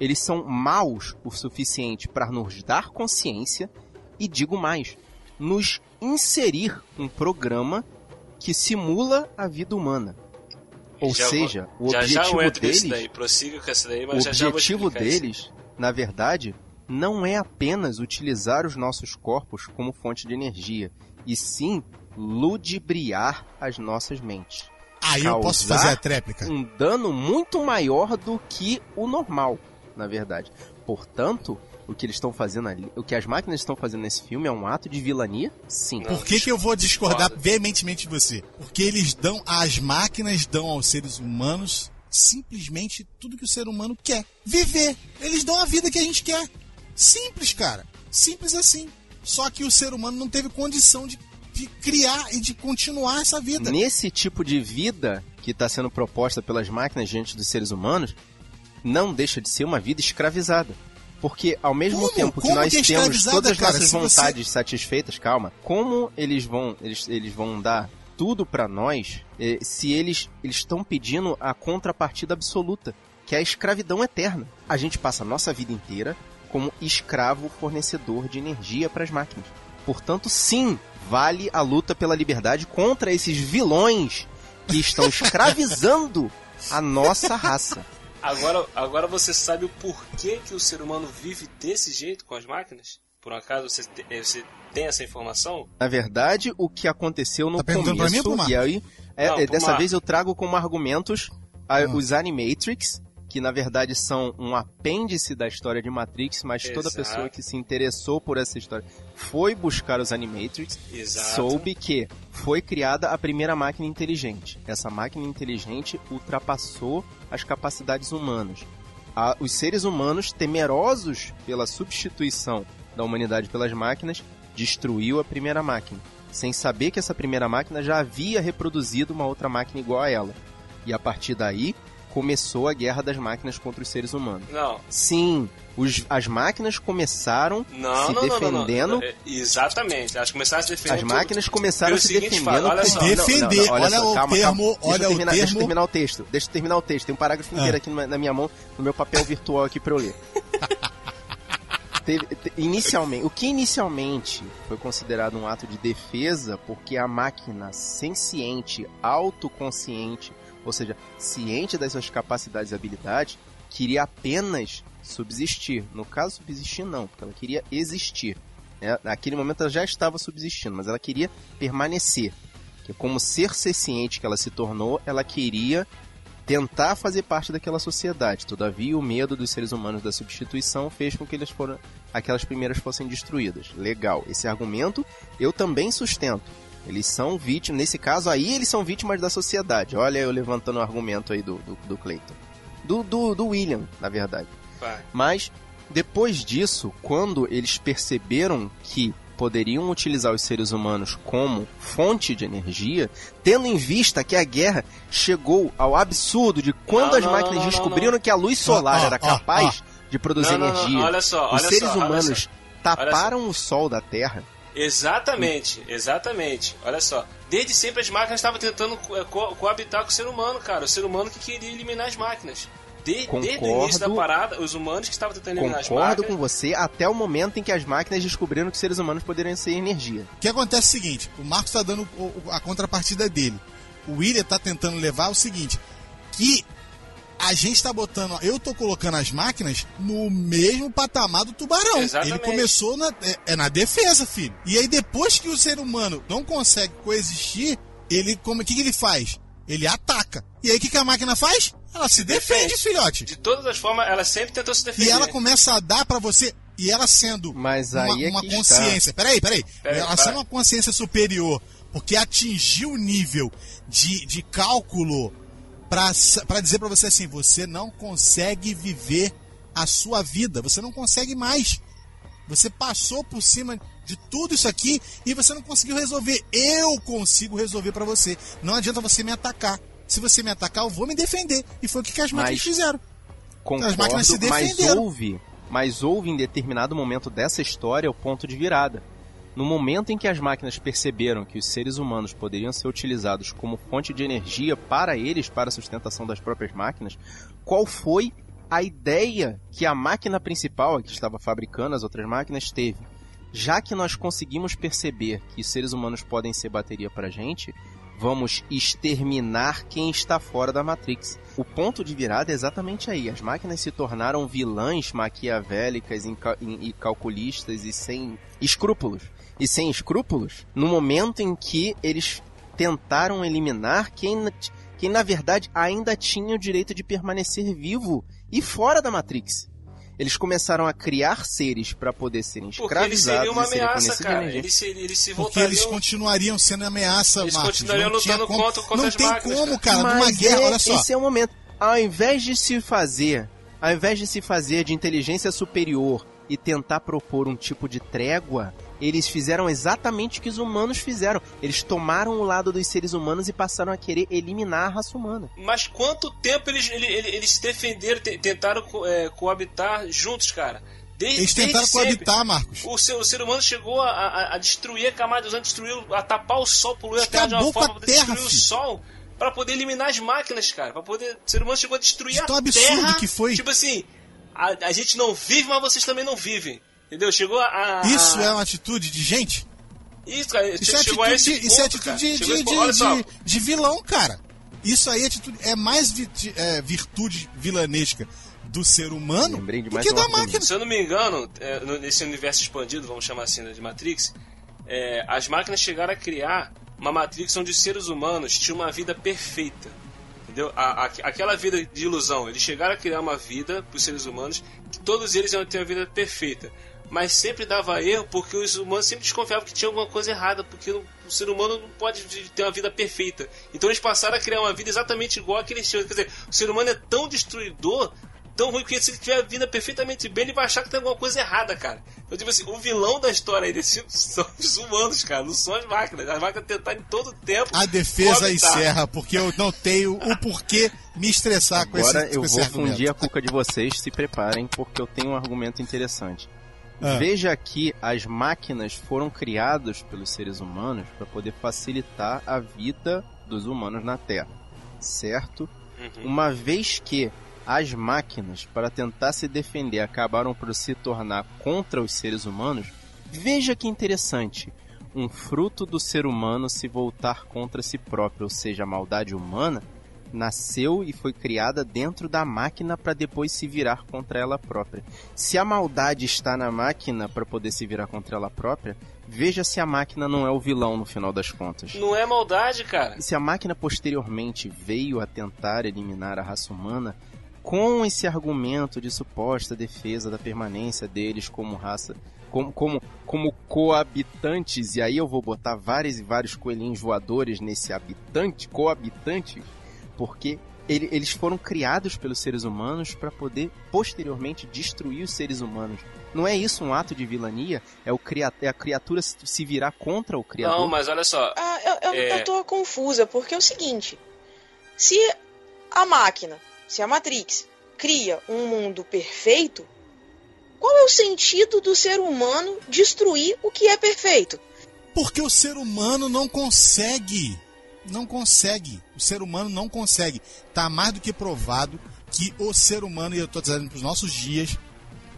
eles são maus o suficiente para nos dar consciência e digo mais, nos inserir um programa que simula a vida humana. Ou Já seja, vou- o já já objetivo nisso deles daí. Daí, o já já objetivo deles, na verdade, não é apenas utilizar os nossos corpos como fonte de energia, e sim ludibriar as nossas mentes. Aí eu posso fazer a tréplica. Um dano muito maior do que o normal, na verdade. Portanto, o que eles estão fazendo ali, o que as máquinas estão fazendo nesse filme é um ato de vilania? Sim. Não. Por que, que eu vou discordar Discordo. veementemente de você? Porque eles dão, as máquinas dão aos seres humanos simplesmente tudo que o ser humano quer. Viver. Eles dão a vida que a gente quer. Simples, cara. Simples assim. Só que o ser humano não teve condição de, de criar e de continuar essa vida. Nesse tipo de vida que está sendo proposta pelas máquinas diante dos seres humanos, não deixa de ser uma vida escravizada. Porque ao mesmo Como? tempo que Como nós que é temos todas as cara? nossas Se você- vontades satisfeitas, calma, como eles vão, eles, eles vão dar tudo pra nós eh, se eles eles estão pedindo a contrapartida absoluta, que é a escravidão eterna. A gente passa a nossa vida inteira como escravo fornecedor de energia para as máquinas. Portanto, sim, vale a luta pela liberdade contra esses vilões que estão escravizando a nossa raça. Agora, agora você sabe o porquê que o ser humano vive desse jeito com as máquinas? Por um acaso você, te- eh, você tem essa informação? Na verdade, o que aconteceu no Tá mim começo, Marcos? e aí, é, Não, é, dessa vez eu trago como argumentos a- Ah. os Animatrix, que na verdade são um apêndice da história de Matrix, mas toda Exato. pessoa que se interessou por essa história foi buscar os Animatrix, Exato. soube que foi criada a primeira máquina inteligente. Essa máquina inteligente ultrapassou as capacidades humanas. A- os seres humanos, temerosos pela substituição da humanidade pelas máquinas, destruiu a primeira máquina, sem saber que essa primeira máquina já havia reproduzido uma outra máquina igual a ela. E a partir daí começou a guerra das máquinas contra os seres humanos. Não, Sim, os- as máquinas começaram não, se não, não, não, não. defendendo. É, Exatamente. Elas começaram a se defender. As máquinas começaram se defendendo. fato, olha só. Defender, olha só, o calma, termo, calma. Deixa eu olha o terminar, Deixa eu termo. terminar o texto. Deixa eu terminar o texto. Tem um parágrafo inteiro Ah. aqui na na minha mão, no meu papel virtual aqui pra eu ler. Teve- te- inicialmente, o que inicialmente foi considerado um ato de defesa, porque a máquina senciente, autoconsciente, ou seja, ciente das suas capacidades e habilidades, queria apenas subsistir. No caso, subsistir não, porque ela queria existir. né? Naquele momento ela já estava subsistindo, mas ela queria permanecer. Que como ser ciente que ela se tornou, ela queria tentar fazer parte daquela sociedade. Todavia, o medo dos seres humanos da substituição fez com que eles foram, aquelas primeiras fossem destruídas. Legal. Esse argumento eu também sustento. Eles são vítimas, nesse caso aí, eles são vítimas da sociedade. Olha eu levantando o argumento aí do, do, do Clayton. Do, do, do William, na verdade. Vai. Mas depois disso, quando eles perceberam que poderiam utilizar os seres humanos como fonte de energia, tendo em vista que a guerra chegou ao absurdo de quando Não, as não, máquinas não, descobriram que a luz solar Ó, ó, era ó, capaz de produzir energia. olha só, os olha seres só, humanos taparam o sol da Terra. Exatamente, exatamente. Olha só. Desde sempre as máquinas estavam tentando co- eh, co- coabitar com o ser humano, cara. O ser humano que queria eliminar as máquinas. De- desde o início da Concordo. parada, os humanos que estavam tentando eliminar as Concordo máquinas. com você, até o momento em que as máquinas descobriram que seres humanos poderiam ser energia. O que acontece é o seguinte: o Marcos está dando a contrapartida dele. O William tá tentando levar o seguinte: que a gente tá botando, eu tô colocando as máquinas no mesmo patamar do tubarão. Exatamente. Ele começou na, é, é na defesa, filho. E aí depois que o ser humano não consegue coexistir, ele como o que, que ele faz? Ele ataca. E aí o que, que a máquina faz? Ela se defende, defende. filhote. De todas as formas, ela sempre tentou se defender. E ela começa a dar pra você. E ela sendo Mas uma, aí é uma que consciência. Peraí, peraí. Peraí, ela sendo uma consciência superior, porque atingiu o nível de, de cálculo pra dizer pra você assim: você não consegue viver a sua vida, você não consegue mais. Você passou por cima de tudo isso aqui e você não conseguiu resolver. Eu consigo resolver pra você. Não adianta você me atacar. Se você me atacar, eu vou me defender. E foi o que, que as máquinas Mas- fizeram. Concordo, As máquinas se mas defenderam. houve, mas houve em determinado momento dessa história o ponto de virada. No momento em que as máquinas perceberam que os seres humanos poderiam ser utilizados como fonte de energia para eles, para a sustentação das próprias máquinas, qual foi a ideia que a máquina principal, a que estava fabricando as outras máquinas, teve? Já que nós conseguimos perceber que os seres humanos podem ser bateria para a gente, vamos exterminar quem está fora da Matrix. O ponto de virada é exatamente aí. As máquinas se tornaram vilãs maquiavélicas e calculistas e sem escrúpulos. E sem escrúpulos no momento em que eles tentaram eliminar quem, na- quem na verdade ainda tinha o direito de permanecer vivo e fora da Matrix. Eles começaram a criar seres para poder serem Porque eles escravizados seriam uma e serem ameaça, cara. Eles se, eles se Porque eles continuariam sendo ameaça, Eles Marcos. continuariam Não tinha lutando como- contra- contra Não as tem máquinas, como, cara. cara. Numa Mas guerra, é- olha só. Esse é o momento. Ao invés de se fazer, ao invés de se fazer de inteligência superior e tentar propor um tipo de trégua, eles fizeram exatamente o que os humanos fizeram. Eles tomaram o lado dos seres humanos e passaram a querer eliminar a raça humana. Mas quanto tempo eles, ele- ele- eles, se defenderam, te- tentaram é, coabitar juntos, cara? Desde, Eles tentaram desde sempre. coabitar, Marcos. O ser, o ser humano chegou a, a- a destruir a camada de ozônio, destruir, a tapar o sol, poluir a terra de uma forma a pra poder terra, destruir o filho. sol, pra poder eliminar as máquinas, cara. Pra poder, o ser humano chegou a destruir Isso a tão absurdo terra. que foi. Tipo assim, a, a gente não vive, mas vocês também não vivem. Entendeu? Chegou a. a- Isso a- é uma atitude de gente? Isso, cara. Isso é chegou a atitude, esse de, isso é ponto, atitude cara. de, a de, ponto. De- de- de vilão, cara. Isso aí é, atitude, é mais vi- de- é, virtude vilanesca do ser humano do que da máquina. Se eu não me engano, é, nesse universo expandido, vamos chamar assim, né, de Matrix, é, as máquinas chegaram a criar uma Matrix onde os seres humanos tinham uma vida perfeita. Entendeu? A, a, aquela vida de ilusão. Eles chegaram a criar uma vida para os seres humanos que todos eles iam ter uma vida perfeita. Mas sempre dava erro porque os humanos sempre desconfiavam que tinha alguma coisa errada, porque o, ser humano não pode ter uma vida perfeita. Então eles passaram a criar uma vida exatamente igual a que eles tinham. Quer dizer, o ser humano é tão destruidor tão ruim que se ele tiver a vida perfeitamente bem, ele vai achar que tem alguma coisa errada, cara. Então, tipo assim, o vilão da história aí desse são os humanos, cara, não são as máquinas. As máquinas tentarem todo tempo. A defesa encerra, porque eu não tenho o porquê me estressar com esse, Agora com eu esse vou argumento. fundir a cuca de vocês, se preparem, porque eu tenho um argumento interessante. Ah. Veja que as máquinas foram criadas pelos seres humanos para poder facilitar a vida dos humanos na Terra, certo? Uhum. Uma vez que as máquinas, para tentar se defender, acabaram por se tornar contra os seres humanos, veja que interessante. Um fruto do ser humano se voltar contra si próprio, ou seja, a maldade humana, nasceu e foi criada dentro da máquina para depois se virar contra ela própria. Se a maldade está na máquina para poder se virar contra ela própria, veja se a máquina não é o vilão no final das contas. Não é maldade, cara. Se a máquina posteriormente veio a tentar eliminar a raça humana, com esse argumento de suposta defesa da permanência deles como raça, como, como, como coabitantes, e aí eu vou botar vários e vários coelhinhos voadores nesse habitante, coabitante, porque ele- eles foram criados pelos seres humanos para poder posteriormente destruir os seres humanos. Não é isso um ato de vilania? É, o cria- é a criatura se se virar contra o criador? Não, mas olha só. Ah, eu, eu, É. eu tô confusa, porque é o seguinte: se a máquina, se a Matrix cria um mundo perfeito, qual é o sentido do ser humano destruir o que é perfeito? Porque o ser humano não consegue. Não consegue. O ser humano não consegue. Tá mais do que provado que o ser humano, e eu tô dizendo pros nossos dias,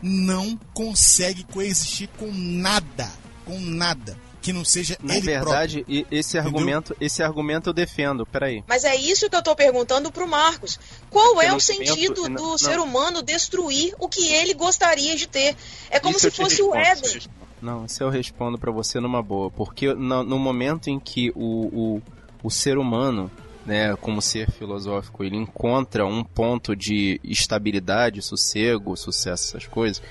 não consegue coexistir com nada. Com nada. Que não seja Na ele verdade, e- esse Entendeu? argumento, esse argumento eu defendo. Peraí. Mas é isso que eu tô perguntando pro Marcos. Qual é Eu o sentido penso- do não- ser humano destruir o que ele gostaria de ter? É como Isso se fosse o respondo. Éden. Não, isso eu respondo pra você numa boa. Porque no, no momento em que o, o, o ser humano, né, como ser filosófico, ele encontra um ponto de estabilidade, sossego, sucesso, essas coisas,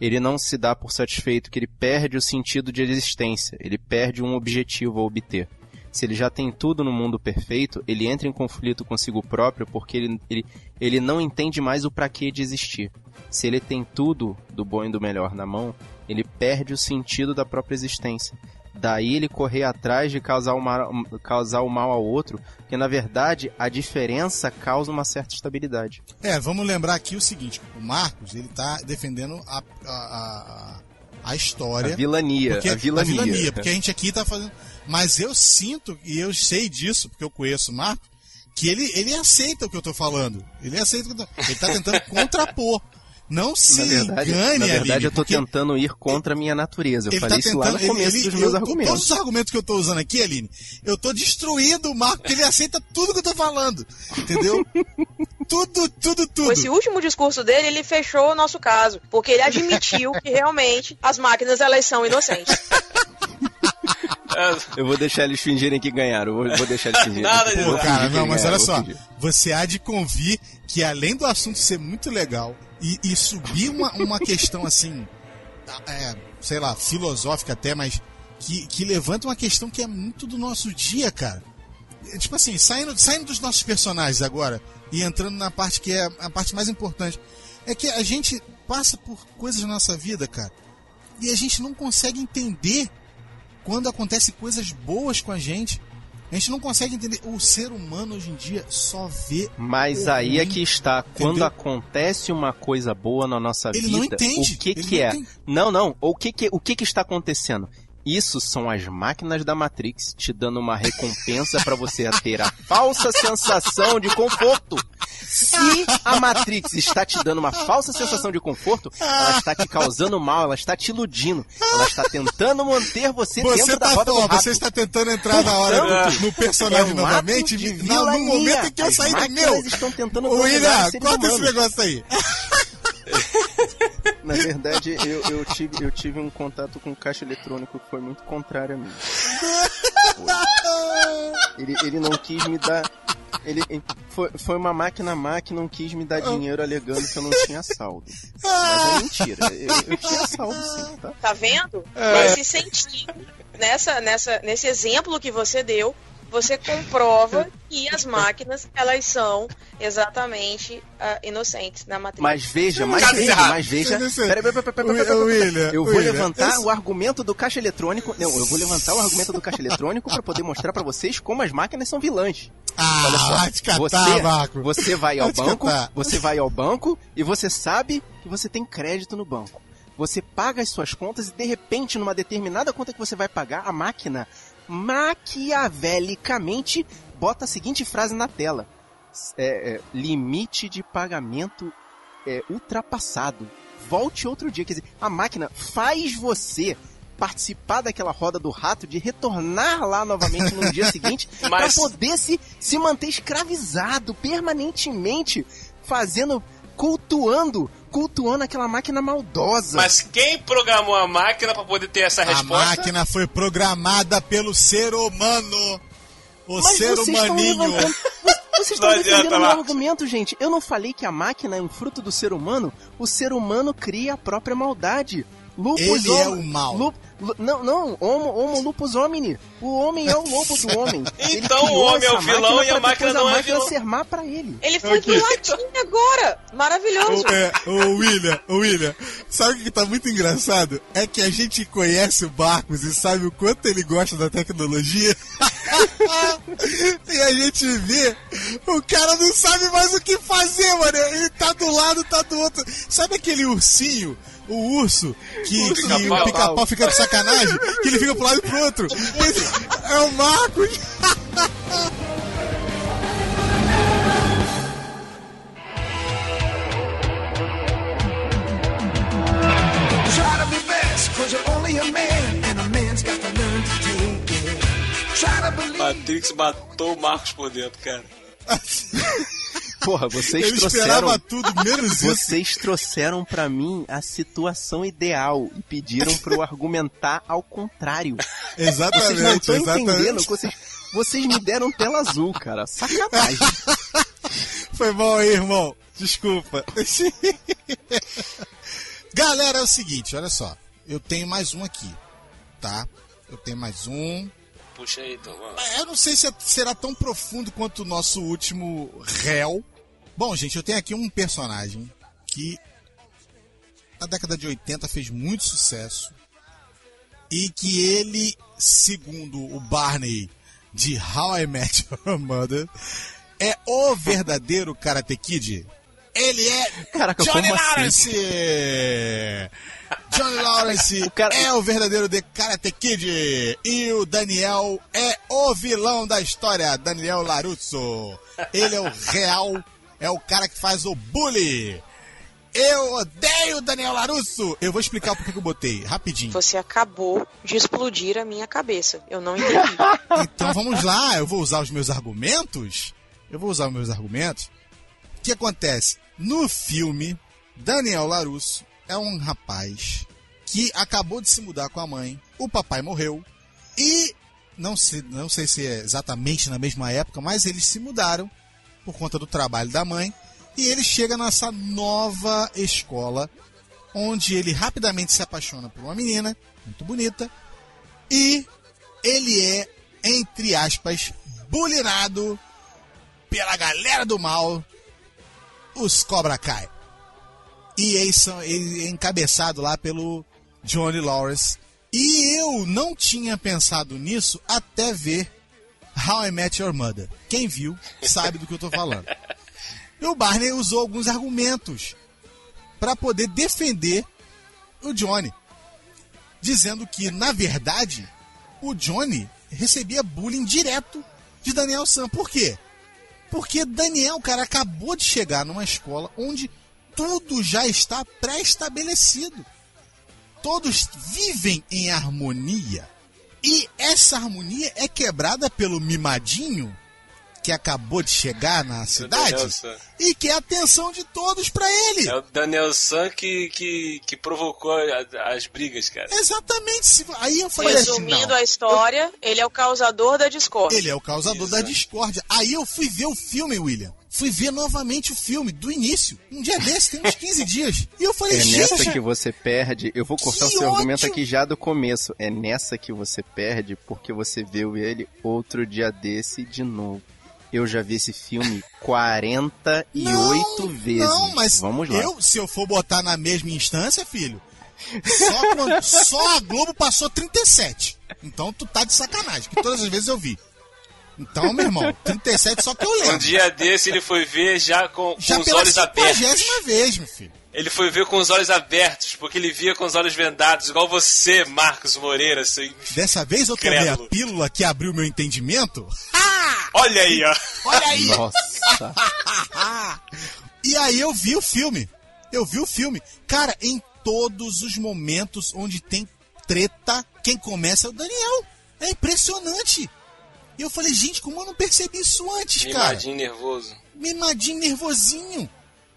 ele não se dá por satisfeito, que ele perde o sentido de existência, ele perde um objetivo a obter. Se ele já tem tudo no mundo perfeito, ele entra em conflito consigo próprio porque ele, ele, ele não entende mais o pra que de existir. Se ele tem tudo do bom e do melhor na mão, ele perde o sentido da própria existência. Daí ele correr atrás de causar o mal, causar o mal ao outro, porque na verdade a diferença causa uma certa estabilidade. É, vamos lembrar aqui o seguinte: o Marcos, ele tá defendendo a, a, a, a história. A vilania, Porque, a vilania. porque a gente aqui tá fazendo. Mas eu sinto, e eu sei disso, porque eu conheço o Marco, que ele, ele aceita o que eu tô falando. Ele aceita o que eu tô... Ele tá tentando contrapor. Não se Na verdade, engane, na verdade Aline, eu tô tentando ir contra a minha natureza. Eu ele falei tá isso lá no tentando. começo ele, dos meus eu- argumentos. Todos os argumentos que eu tô usando aqui, Aline, eu tô destruindo o Marco, porque ele aceita tudo que eu tô falando. Entendeu? tudo, tudo, tudo. Com esse último discurso dele, ele fechou o nosso caso. Porque ele admitiu que realmente as máquinas elas são inocentes. Eu vou deixar eles fingirem que ganharam. Eu vou, vou deixar eles fingirem. Nada vou Pô, cara, não, mas olha só. fingir. Você há de convir que além do assunto ser muito legal e, e subir uma, uma questão assim, é, sei lá, filosófica até, mas que, que levanta uma questão que é muito do nosso dia, cara. É, Tipo assim, saindo, saindo dos nossos personagens agora e entrando na parte que é a parte mais importante, é que a gente passa por coisas na nossa vida, cara, e a gente não consegue entender quando acontecem coisas boas com a gente. A gente não consegue entender. O ser humano hoje em dia só vê. Mas aí é ruim, que está. Quando entendeu? acontece uma coisa boa na nossa Ele vida, não entende. o que Ele que não é? entende. Não, não. O que que, o que que está acontecendo? Isso são as máquinas da Matrix te dando uma recompensa para você ter a falsa sensação de conforto. Se a Matrix está te dando uma falsa sensação de conforto, ela está te causando mal, ela está te iludindo, ela está tentando manter você, Você dentro tá da roda você está tentando entrar na hora no personagem é um novamente, no, momento em que eu saí do meu. estão tentando Ô, corta esse negócio aí. Na verdade, eu, eu, tive, eu tive um contato com caixa eletrônico que foi muito contrário a mim. Ele, ele não quis me dar. Ele, foi, foi uma máquina má que não quis me dar dinheiro alegando que eu não tinha saldo. Mas é mentira. Eu, eu tinha saldo sim, tá? Tá vendo? É. Nesse sentido, nessa, nessa, nesse exemplo que você deu, você comprova que as máquinas, elas são exatamente ah, inocentes na matriz. Mas veja, mas veja, mas veja. Não sei. Pera, pera, pera, pera, pera, pera, Wi- pera. William, Eu vou levantar o argumento do caixa eletrônico. Não, eu vou levantar o argumento do caixa eletrônico pra poder mostrar pra vocês como as máquinas são vilãs. Olha só, Ah, vai te catar, você, Marco. você vai ao banco, você vai ao banco e você sabe que você tem crédito no banco. Você paga as suas contas e de repente, numa determinada conta que você vai pagar, a máquina maquiavelicamente bota a seguinte frase na tela: É, é, limite de pagamento é, ultrapassado. Volte outro dia. Quer dizer, a máquina faz você participar daquela roda do rato de retornar lá novamente no dia seguinte Mas- para poder se, se manter escravizado permanentemente, fazendo, cultuando, cultuando aquela máquina maldosa. Mas quem programou a máquina pra poder ter essa A resposta? máquina foi programada pelo ser humano. O Mas ser vocês estão humaninho. Vocês estão defendendo meu argumento, gente. Eu não falei que a máquina é um fruto do ser humano. O ser humano cria a própria maldade. Lupus Ele é o mal. lu- lu- não, não. Homo, homo lupus homini. O homem é o lobo do homem. Então o homem é o vilão e a máquina não a é máquina vilão. ser má pra ele. Ele foi pro latim agora! Maravilhoso! Ô, é, ô, William, ô, William, sabe o que tá muito engraçado? É que a gente conhece o Marcos e sabe o quanto ele gosta da tecnologia. e a gente vê, o cara não sabe mais o que fazer, mano. Ele tá do lado, tá do outro. Sabe aquele ursinho? O urso que, pica-pau. o pica-pau fica de sacanagem, que ele fica pro lado e pro outro. Esse é o Marcos. Matrix matou o Marcos por dentro, cara. Porra, vocês Ele trouxeram. esperava tudo, menos isso. Vocês trouxeram pra mim a situação ideal e pediram pra eu argumentar ao contrário. Vocês não Exatamente, estão entendendo exatamente. que vocês, vocês me deram tela azul, cara. Sacanagem. Foi mal aí, irmão. Desculpa. Galera, é o seguinte, olha só. Eu tenho mais um aqui, tá? Eu tenho mais um. Puxa aí, então. Eu não sei se é- será tão profundo quanto o nosso último réu. Bom, gente, eu tenho aqui um personagem que na década de 80 fez muito sucesso e que ele, segundo o Barney de How I Met Your Mother, é o verdadeiro Karate Kid. Ele é Caraca, Johnny assim? Lawrence! Johnny Lawrence cara- é o verdadeiro de Karate Kid. E o Daniel é o vilão da história, Daniel Larusso. Ele é o real, é o cara que faz o bully. Eu odeio o Daniel Larusso. Eu vou explicar o porquê que eu botei, rapidinho. Você acabou de explodir a minha cabeça. Eu não entendi. Então vamos lá, eu vou usar os meus argumentos. Eu vou usar os meus argumentos. O que acontece? No filme, Daniel Larusso é um rapaz que acabou de se mudar com a mãe. O papai morreu. E não sei, não sei se é exatamente na mesma época, mas eles se mudaram por conta do trabalho da mãe. E ele chega nessa nova escola, onde ele rapidamente se apaixona por uma menina muito bonita. E ele é, entre aspas, bulinado pela galera do mal, os Cobra Kai. E eles são, ele é encabeçado lá pelo Johnny Lawrence. E eu não tinha pensado nisso até ver How I Met Your Mother. Quem viu sabe do que eu tô falando. E o Barney usou alguns argumentos para poder defender o Johnny, dizendo que, na verdade, o Johnny recebia bullying direto de Daniel Sam. Por quê? Porque Daniel, cara, acabou de chegar numa escola onde tudo já está pré-estabelecido. Todos vivem em harmonia. E essa harmonia é quebrada pelo mimadinho que acabou de chegar na cidade Daniel San. e quer a atenção de todos pra ele. É o Daniel San que, que, que provocou a- as brigas, cara. Exatamente. Aí eu falei assim, Resumindo não. a história, ele é o causador da discórdia. Ele é o causador da discórdia. Aí eu fui ver o filme, William. Fui ver novamente o filme, do início. Um dia desse, tem uns 15 dias. E eu falei, É gente, nessa que você perde. Eu vou cortar o seu argumento ódio! aqui já do começo. É nessa que você perde porque você viu ele outro dia desse de novo. Eu já vi esse filme 48 vezes. Não, mas Vamos lá. eu, se eu for botar na mesma instância, filho, só, quando- só a Globo passou 37. Então tu tá de sacanagem, que todas as vezes eu vi. Então, meu irmão, 37 só que eu Um lembro. dia desse ele foi ver já com, com Já os pela olhos abertos. cinquagésima vez, meu filho. Ele foi ver com os olhos abertos, porque ele via com os olhos vendados, igual você, Marcos Moreira, seu... Dessa vez eu tomei a pílula que abriu meu entendimento. Olha aí, ó. Olha aí! Nossa. e aí eu vi o filme. Eu vi o filme. Cara, em todos os momentos onde tem treta, quem começa é o Daniel. É impressionante. E eu falei, gente, como eu não percebi isso antes, cara? Mimadinho nervoso. Mimadinho nervosinho.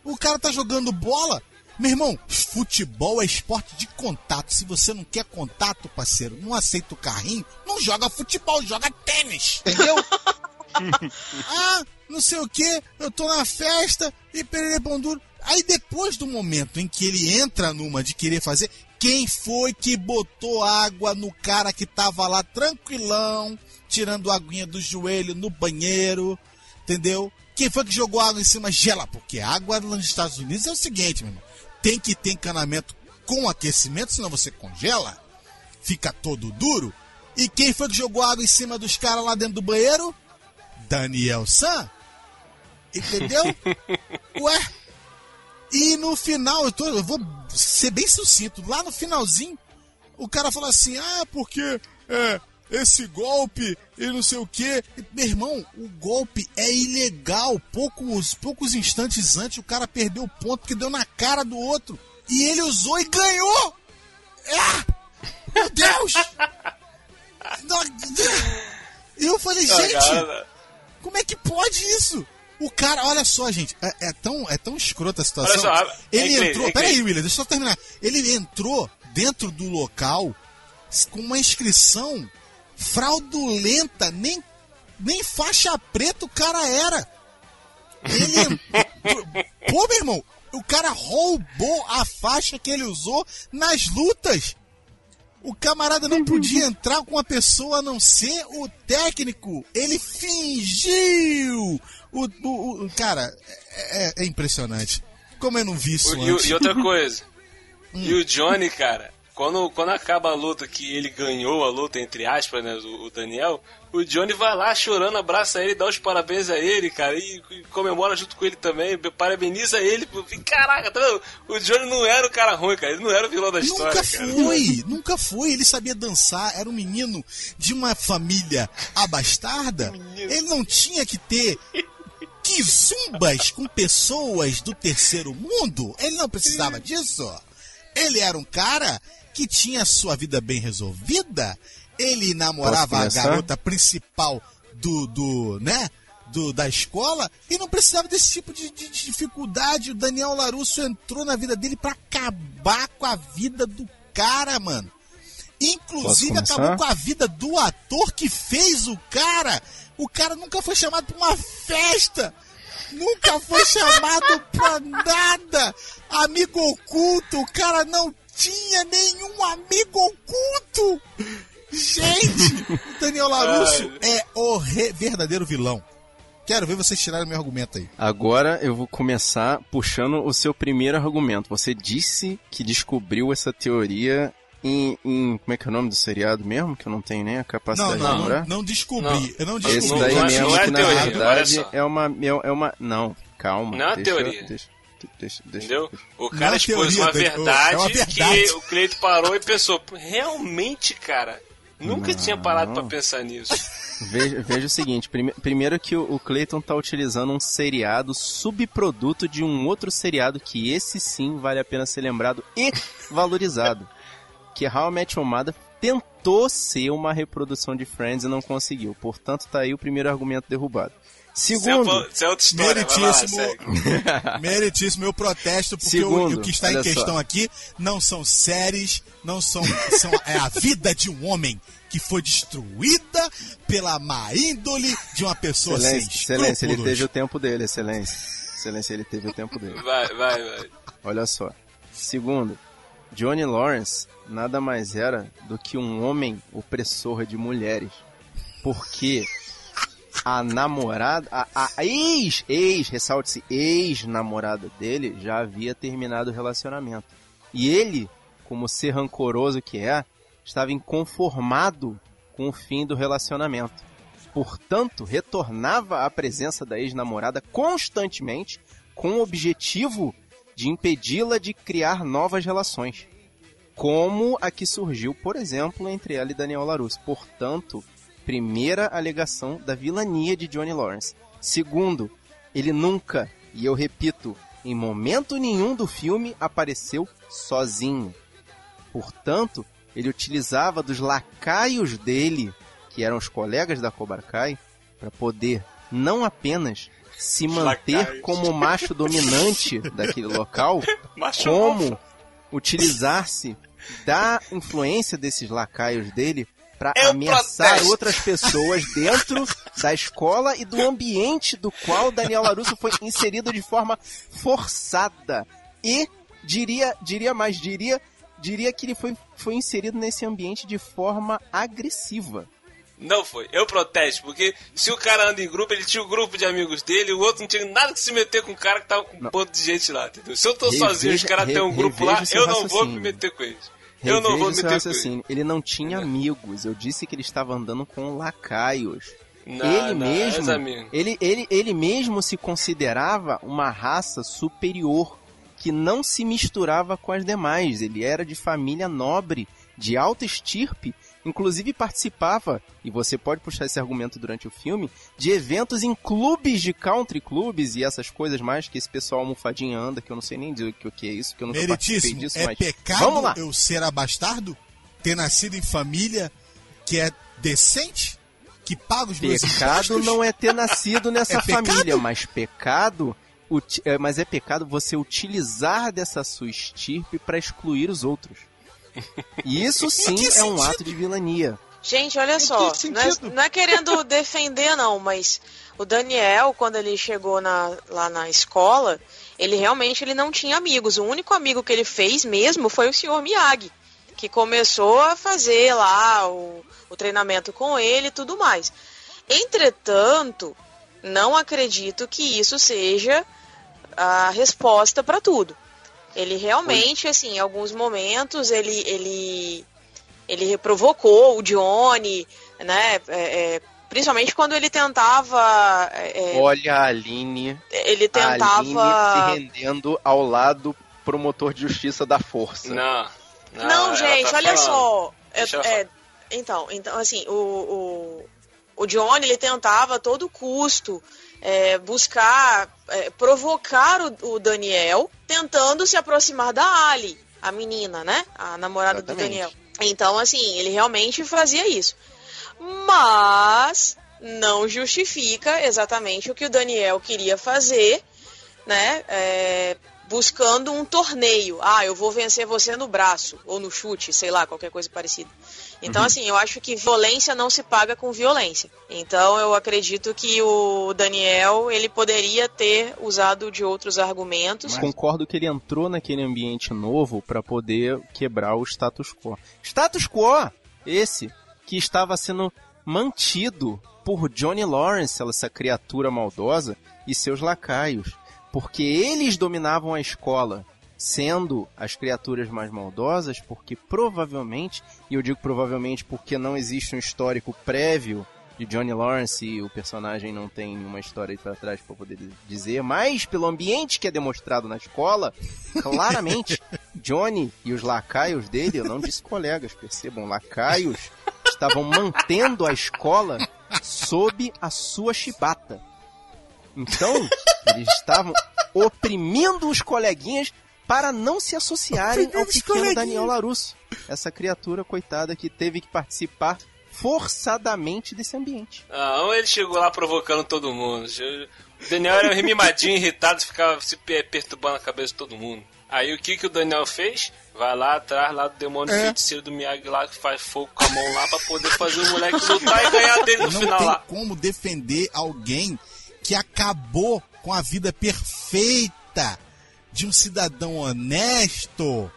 O cara tá jogando bola. Meu irmão, futebol é esporte de contato. Se você não quer contato, parceiro, não aceita o carrinho, não joga futebol, joga tênis. Entendeu? ah, não sei o que, eu tô na festa e perere pão duro. Aí depois do momento em que ele entra numa de querer fazer, quem foi que botou água no cara que tava lá tranquilão, tirando a aguinha do joelho no banheiro, entendeu? Quem foi que jogou água em cima gela? Porque a água nos Estados Unidos é o seguinte, meu irmão. Tem que ter encanamento com aquecimento, senão você congela, fica todo duro. E quem foi que jogou água em cima dos caras lá dentro do banheiro? Daniel San. Entendeu? Ué. E no final, eu, tô, eu vou ser bem sucinto. Lá no finalzinho, o cara fala assim: ah, porque é, esse golpe e não sei o que. Meu irmão, o golpe é ilegal. Poucos, poucos instantes antes, o cara perdeu o ponto que deu na cara do outro. E ele usou e ganhou! É! Meu Deus! E eu falei, gente, como é que pode isso? O cara, olha só, gente, é, é tão, é tão escrota a situação. Olha só, ah, ele é incrível, entrou. é Peraí. William, deixa eu só terminar. Ele entrou dentro do local com uma inscrição fraudulenta, nem, nem faixa preta o cara era. Ele entrou- Pô, meu irmão, o cara roubou a faixa que ele usou nas lutas. O camarada não podia entrar com a pessoa a não ser o técnico. Ele fingiu. O, o- o- cara, é, é- é impressionante. Como eu não vi isso O- e, o- antes. e outra coisa. Hum. E o Johnny, cara, quando, quando acaba a luta, que ele ganhou a luta, entre aspas, né, o, o Daniel, o Johnny vai lá chorando, abraça ele, dá os parabéns a ele, cara, e, e comemora junto com ele também, parabeniza ele. Caraca, tá? O Johnny não era o cara ruim, cara, ele não era o vilão da história, Nunca cara. foi, nunca foi. Ele sabia dançar, era um menino de uma família abastarda. Ele não tinha que ter quizumbas com pessoas do terceiro mundo. Ele não precisava disso. Ele era um cara que tinha sua vida bem resolvida. Ele namorava a garota principal do, do né? Do, da escola e não precisava desse tipo de, de- de dificuldade. O Daniel Larusso entrou na vida dele pra acabar com a vida do cara, mano. Inclusive acabou com a vida do ator que fez o cara. O cara nunca foi chamado pra uma festa. Nunca foi chamado pra nada. Amigo oculto. O cara não tinha nenhum amigo oculto. Gente, o Daniel Larusso é o re- verdadeiro vilão. Quero ver vocês tirarem meu argumento aí. Agora eu vou começar puxando o seu primeiro argumento. Você disse que descobriu essa teoria em, em- Como é que é o nome do seriado mesmo? Que eu não tenho nem a Não, capacidade de não, não, lembrar. não descobri. Não. Eu não Esse descobri. Não, daí não é- mesmo não é que na teoria, olha verdade é uma, é, é uma. Não, calma. Não é uma deixa, teoria. Deixa, deixa, deixa, Entendeu? O Não cara é expôs uma Daniel, verdade, é uma verdade. que o Cleito parou e pensou, realmente, cara, nunca tinha parado pra pensar nisso. Veja, veja o seguinte, prime- primeiro que o, o Clayton tá utilizando um seriado subproduto de um outro seriado que esse sim vale a pena ser lembrado e valorizado. Que How I Met Your Mother tentou ser uma reprodução de Friends e não conseguiu. Portanto, tá aí o primeiro argumento derrubado. Segundo, Isso é outra história. vai lá, Meritíssimo. Meritíssimo, eu protesto porque o- Segundo, o, que está em questão só. aqui não são séries, não são, são é a vida de um homem que foi destruída pela má índole de uma pessoa sem excelência, excelência, ele teve o tempo dele, excelência. Excelência, ele teve o tempo dele. Vai, vai, vai. Olha só. Segundo, Johnny Lawrence nada mais era do que um homem opressor de mulheres. Porque a namorada, a, a ex, ex, ressalte-se, ex-namorada dele já havia terminado o relacionamento. E ele, como ser rancoroso que é, estava inconformado com o fim do relacionamento. Portanto, retornava à presença da ex-namorada constantemente com o objetivo de impedi-la de criar novas relações. Como a que surgiu, por exemplo, entre ela e Daniel LaRusso. Portanto, primeira alegação da vilania de Johnny Lawrence. Segundo, ele nunca, e eu repito, em momento nenhum do filme apareceu sozinho. Portanto, ele utilizava dos lacaios dele, que eram os colegas da Cobra Kai, para poder não apenas se manter Lacaios. como macho dominante daquele local, como utilizar-se da influência desses lacaios dele para ameaçar protesto. outras pessoas dentro da escola e do ambiente do qual Daniel LaRusso foi inserido de forma forçada e diria diria mais diria diria que ele foi, foi inserido nesse ambiente de forma agressiva. Não foi. Eu protesto, porque se o cara anda em grupo, ele tinha um grupo de amigos dele, o outro não tinha nada que se meter com o cara que tava com um Não. ponto de gente lá, entendeu? Se eu tô Reveja- sozinho e os caras têm um grupo lá, eu não vou me meter com eles. Eu não vou me raciocínio. Ele não tinha amigos. Eu disse que ele estava andando com lacaios. Não, ele não, mesmo, amigo. ele, ele, ele mesmo se considerava uma raça superior que não se misturava com as demais. Ele era de família nobre, de alta estirpe, inclusive participava, e você pode puxar esse argumento durante o filme, de eventos em clubes de country clubes e essas coisas mais que esse pessoal almofadinha anda, que eu não sei nem dizer o que, é isso, que eu nunca participei disso, é mas pecado vamos lá. eu ser abastardo? Ter nascido em família que é decente? Que paga os meus Pecado não é ter nascido nessa É pecado? família, mas pecado, é, mas é pecado você utilizar dessa sua estirpe para excluir os outros. E isso sim é um ato de vilania. Gente, olha só, não é, não é querendo defender não, mas o Daniel, quando ele chegou na- lá na escola, ele realmente ele não tinha amigos. O único amigo que ele fez mesmo foi o Sr. Miyagi, que começou a fazer lá o, o treinamento com ele e tudo mais. Entretanto, não acredito que isso seja a resposta para tudo. Ele realmente, assim, em alguns momentos, ele, ele, ele provocou o Johnny, né? é, é, principalmente quando ele tentava. é, é, Olha a Aline, ele a Aline tentava. se rendendo ao lado promotor de justiça da força. Não. Não, Não, ela gente, tá olha falando. só. É- é, então, então, assim, o, o, o Johnny ele tentava a todo custo é, buscar, é, provocar o, o Daniel, tentando se aproximar da Ali, a menina, né? A namorada do Exatamente. Daniel. Então, assim, ele realmente fazia isso. Mas não justifica exatamente o que o Daniel queria fazer, né? É, buscando um torneio. Ah, eu vou vencer você no braço ou no chute, sei lá, qualquer coisa parecida. Então, assim, eu acho que violência não se paga com violência. Então, eu acredito que o Daniel ele poderia ter usado de outros argumentos. Concordo que ele entrou naquele ambiente novo para poder quebrar o status quo. Status quo esse que estava sendo mantido por Johnny Lawrence, essa criatura maldosa, e seus lacaios, porque eles dominavam a escola, sendo as criaturas mais maldosas, porque provavelmente, e eu digo provavelmente porque não existe um histórico prévio de Johnny Lawrence e o personagem não tem uma história aí pra trás pra poder dizer, mas pelo ambiente que é demonstrado na escola, claramente, Johnny e os lacaios dele, eu não disse colegas, percebam, lacaios, estavam mantendo a escola sob a sua chibata. Então, eles estavam oprimindo os coleguinhas para não se associarem ao pequeno. Daniel Larusso. Essa criatura coitada que teve que participar forçadamente desse ambiente. Não, ele chegou lá provocando todo mundo. O Daniel era um mimadinho, irritado, ficava se pe- perturbando a cabeça de todo mundo. Aí o que, que o Daniel fez? Vai lá atrás lá do demônio É. feiticeiro do Miyagi lá que faz fogo com a mão lá pra poder fazer o moleque lutar e ganhar dele no Não final tem lá. como defender alguém que acabou com a vida perfeita de um cidadão honesto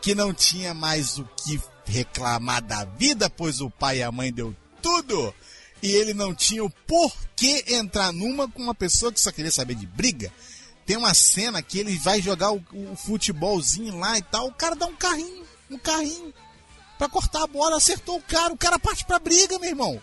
que não tinha mais o que reclamar da vida, pois o pai e a mãe deu tudo. E ele não tinha o porquê entrar numa com uma pessoa que só queria saber de briga. Tem uma cena que ele vai jogar o, o futebolzinho lá e tal, o cara dá um carrinho, um carrinho pra cortar a bola, acertou o cara, o cara parte pra briga, meu irmão.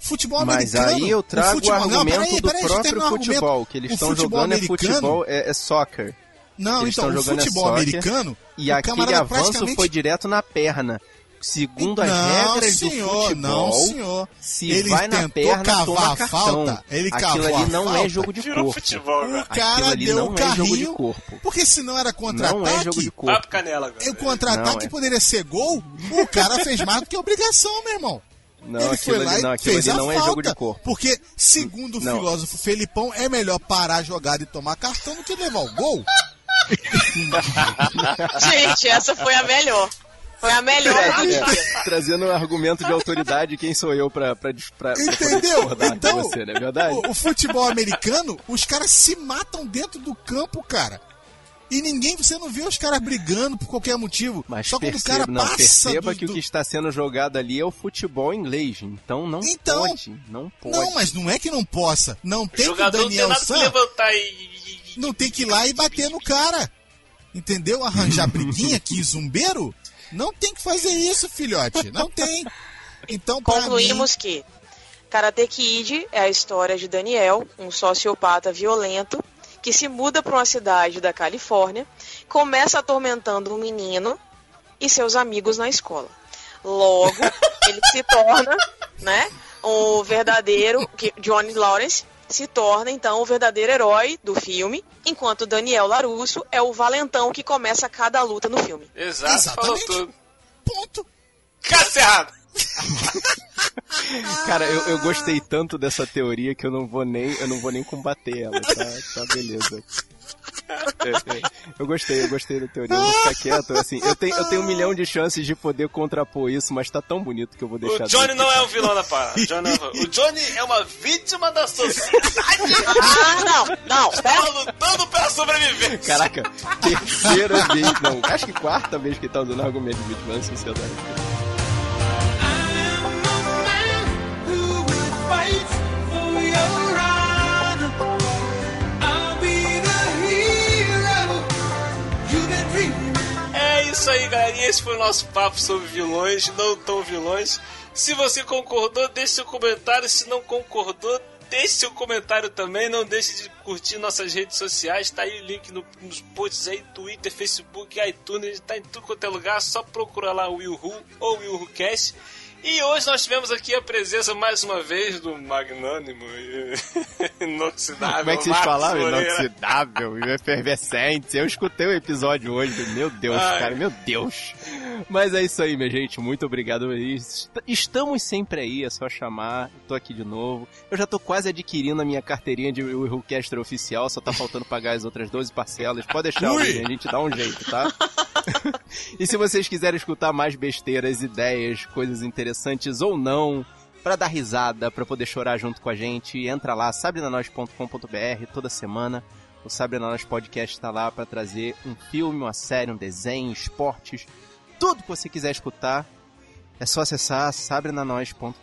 Futebol Mas americano. aí eu trago o, futebol- não, argumento peraí, do peraí, deixa eu próprio o futebol, que eles O estão jogando é futebol, é, é soccer. Não, Eles então, estão o jogando é futebol soccer, americano, E o aquele camarada avanço praticamente... foi direto na perna. Segundo as não, regras senhor, do futebol, não, senhor. se ele vai na tentou perna, cavar toma a cartão. falta. Ele Aquilo cavou ali a não falta. é jogo de Virou corpo. futebol, O cara. Aquilo cara ali deu não é de carrinho, corpo. porque senão era Não é contra-ataque. jogo de corpo. canela. E o contra-ataque Não, é. poderia ser gol, o cara fez mais do que obrigação, meu irmão. Não, ele foi lá ali, e não, aquilo fez a não falta. é jogo de corpo. Porque, segundo o Não. filósofo Felipão, é melhor parar a jogada e tomar cartão do que levar o gol. Gente, essa foi a melhor. Foi a melhor do dia. É, trazendo um argumento de autoridade, quem sou eu pra, pra, pra, pra Entendeu? discordar Então, de você, não é verdade? o, o futebol americano, os caras se matam dentro do campo, cara. E ninguém, você não vê os caras brigando por qualquer motivo. Mas Só quando o perceba, cara não, passa perceba do- que o do- que está sendo jogado ali é o futebol inglês. Então não Então, pode. Não pode. Não, mas não é que não possa. Não O tem que o não tem Daniel nada que San levantar e... não tem que ir lá e bater no cara. Entendeu? Arranjar briguinha que zumbeiro? Não tem que fazer isso, filhote. Não tem. Então, Concluímos que Karate Kid é a história de Daniel, um sociopata violento, que se muda para uma cidade da Califórnia, começa atormentando um menino e seus amigos na escola. Logo, ele se torna, né, o verdadeiro Johnny Lawrence se torna então o verdadeiro herói do filme, enquanto Daniel Larusso é o valentão que começa cada luta no filme. Exato, falou Exatamente. tudo. Ponto. Cacerrado! Cara, eu, eu gostei tanto dessa teoria que eu não vou nem, eu não vou nem combater ela, tá, tá beleza. É, é. Eu gostei, eu gostei da teoria, eu vou ficar quieto, assim, eu tenho, eu tenho um milhão de chances de poder contrapor isso, mas tá tão bonito que eu vou deixar... O Johnny não é o vilão da parada. O Johnny, é o- o Johnny é uma vítima da sociedade. Ah, não, não, Tá lutando pela sobrevivência. Caraca, terceira vez, não, acho que quarta vez que ele tá usando argumento de vítima da sociedade. Isso aí, galerinha. Esse foi o nosso papo sobre vilões, não tão vilões. Se você concordou, deixe seu comentário. Se não concordou, deixe seu comentário também. Não deixe de curtir nossas redes sociais. Tá aí o link no- nos posts aí, Twitter, Facebook, iTunes, tá em tudo quanto é lugar. Só procura lá o Will Who ou Will Who. E hoje nós tivemos aqui a presença mais uma vez do magnânimo e inoxidável. Como é que vocês Marcos? Moreira. Inoxidável, efervescente. Eu escutei o episódio hoje. Meu Deus, Ai. cara, meu Deus. Mas é isso aí, minha gente. Muito obrigado. Est- Estamos sempre aí, é só chamar. Tô aqui de novo. Eu já tô quase adquirindo a minha carteirinha de Willcaster oficial. Só tá faltando pagar as outras 12 parcelas. Pode deixar, Ui. A gente dá um jeito, tá? e se vocês quiserem escutar mais besteiras, ideias, coisas interessantes ou não, Pra dar risada, pra poder chorar junto com a gente, entra lá, sabrenanois.com.br toda semana. O Sabre na Nós Podcast tá lá pra trazer um filme, uma série, um desenho, esportes, tudo que você quiser escutar. É só acessar sabrenanois.com.br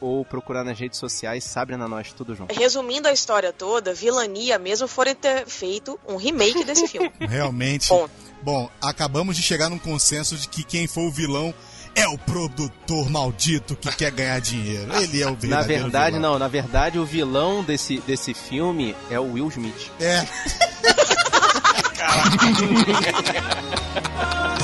ou procurar nas redes sociais Sabre na Nós, tudo junto. Resumindo a história toda, vilania mesmo foram ter feito um remake desse filme. Realmente. Ponto. Bom, acabamos de chegar num consenso de que quem for o vilão é o produtor maldito que quer ganhar dinheiro. Ele é o verdadeiro Na verdade, vilão. não, na verdade o vilão desse, desse filme é o Will Smith. É.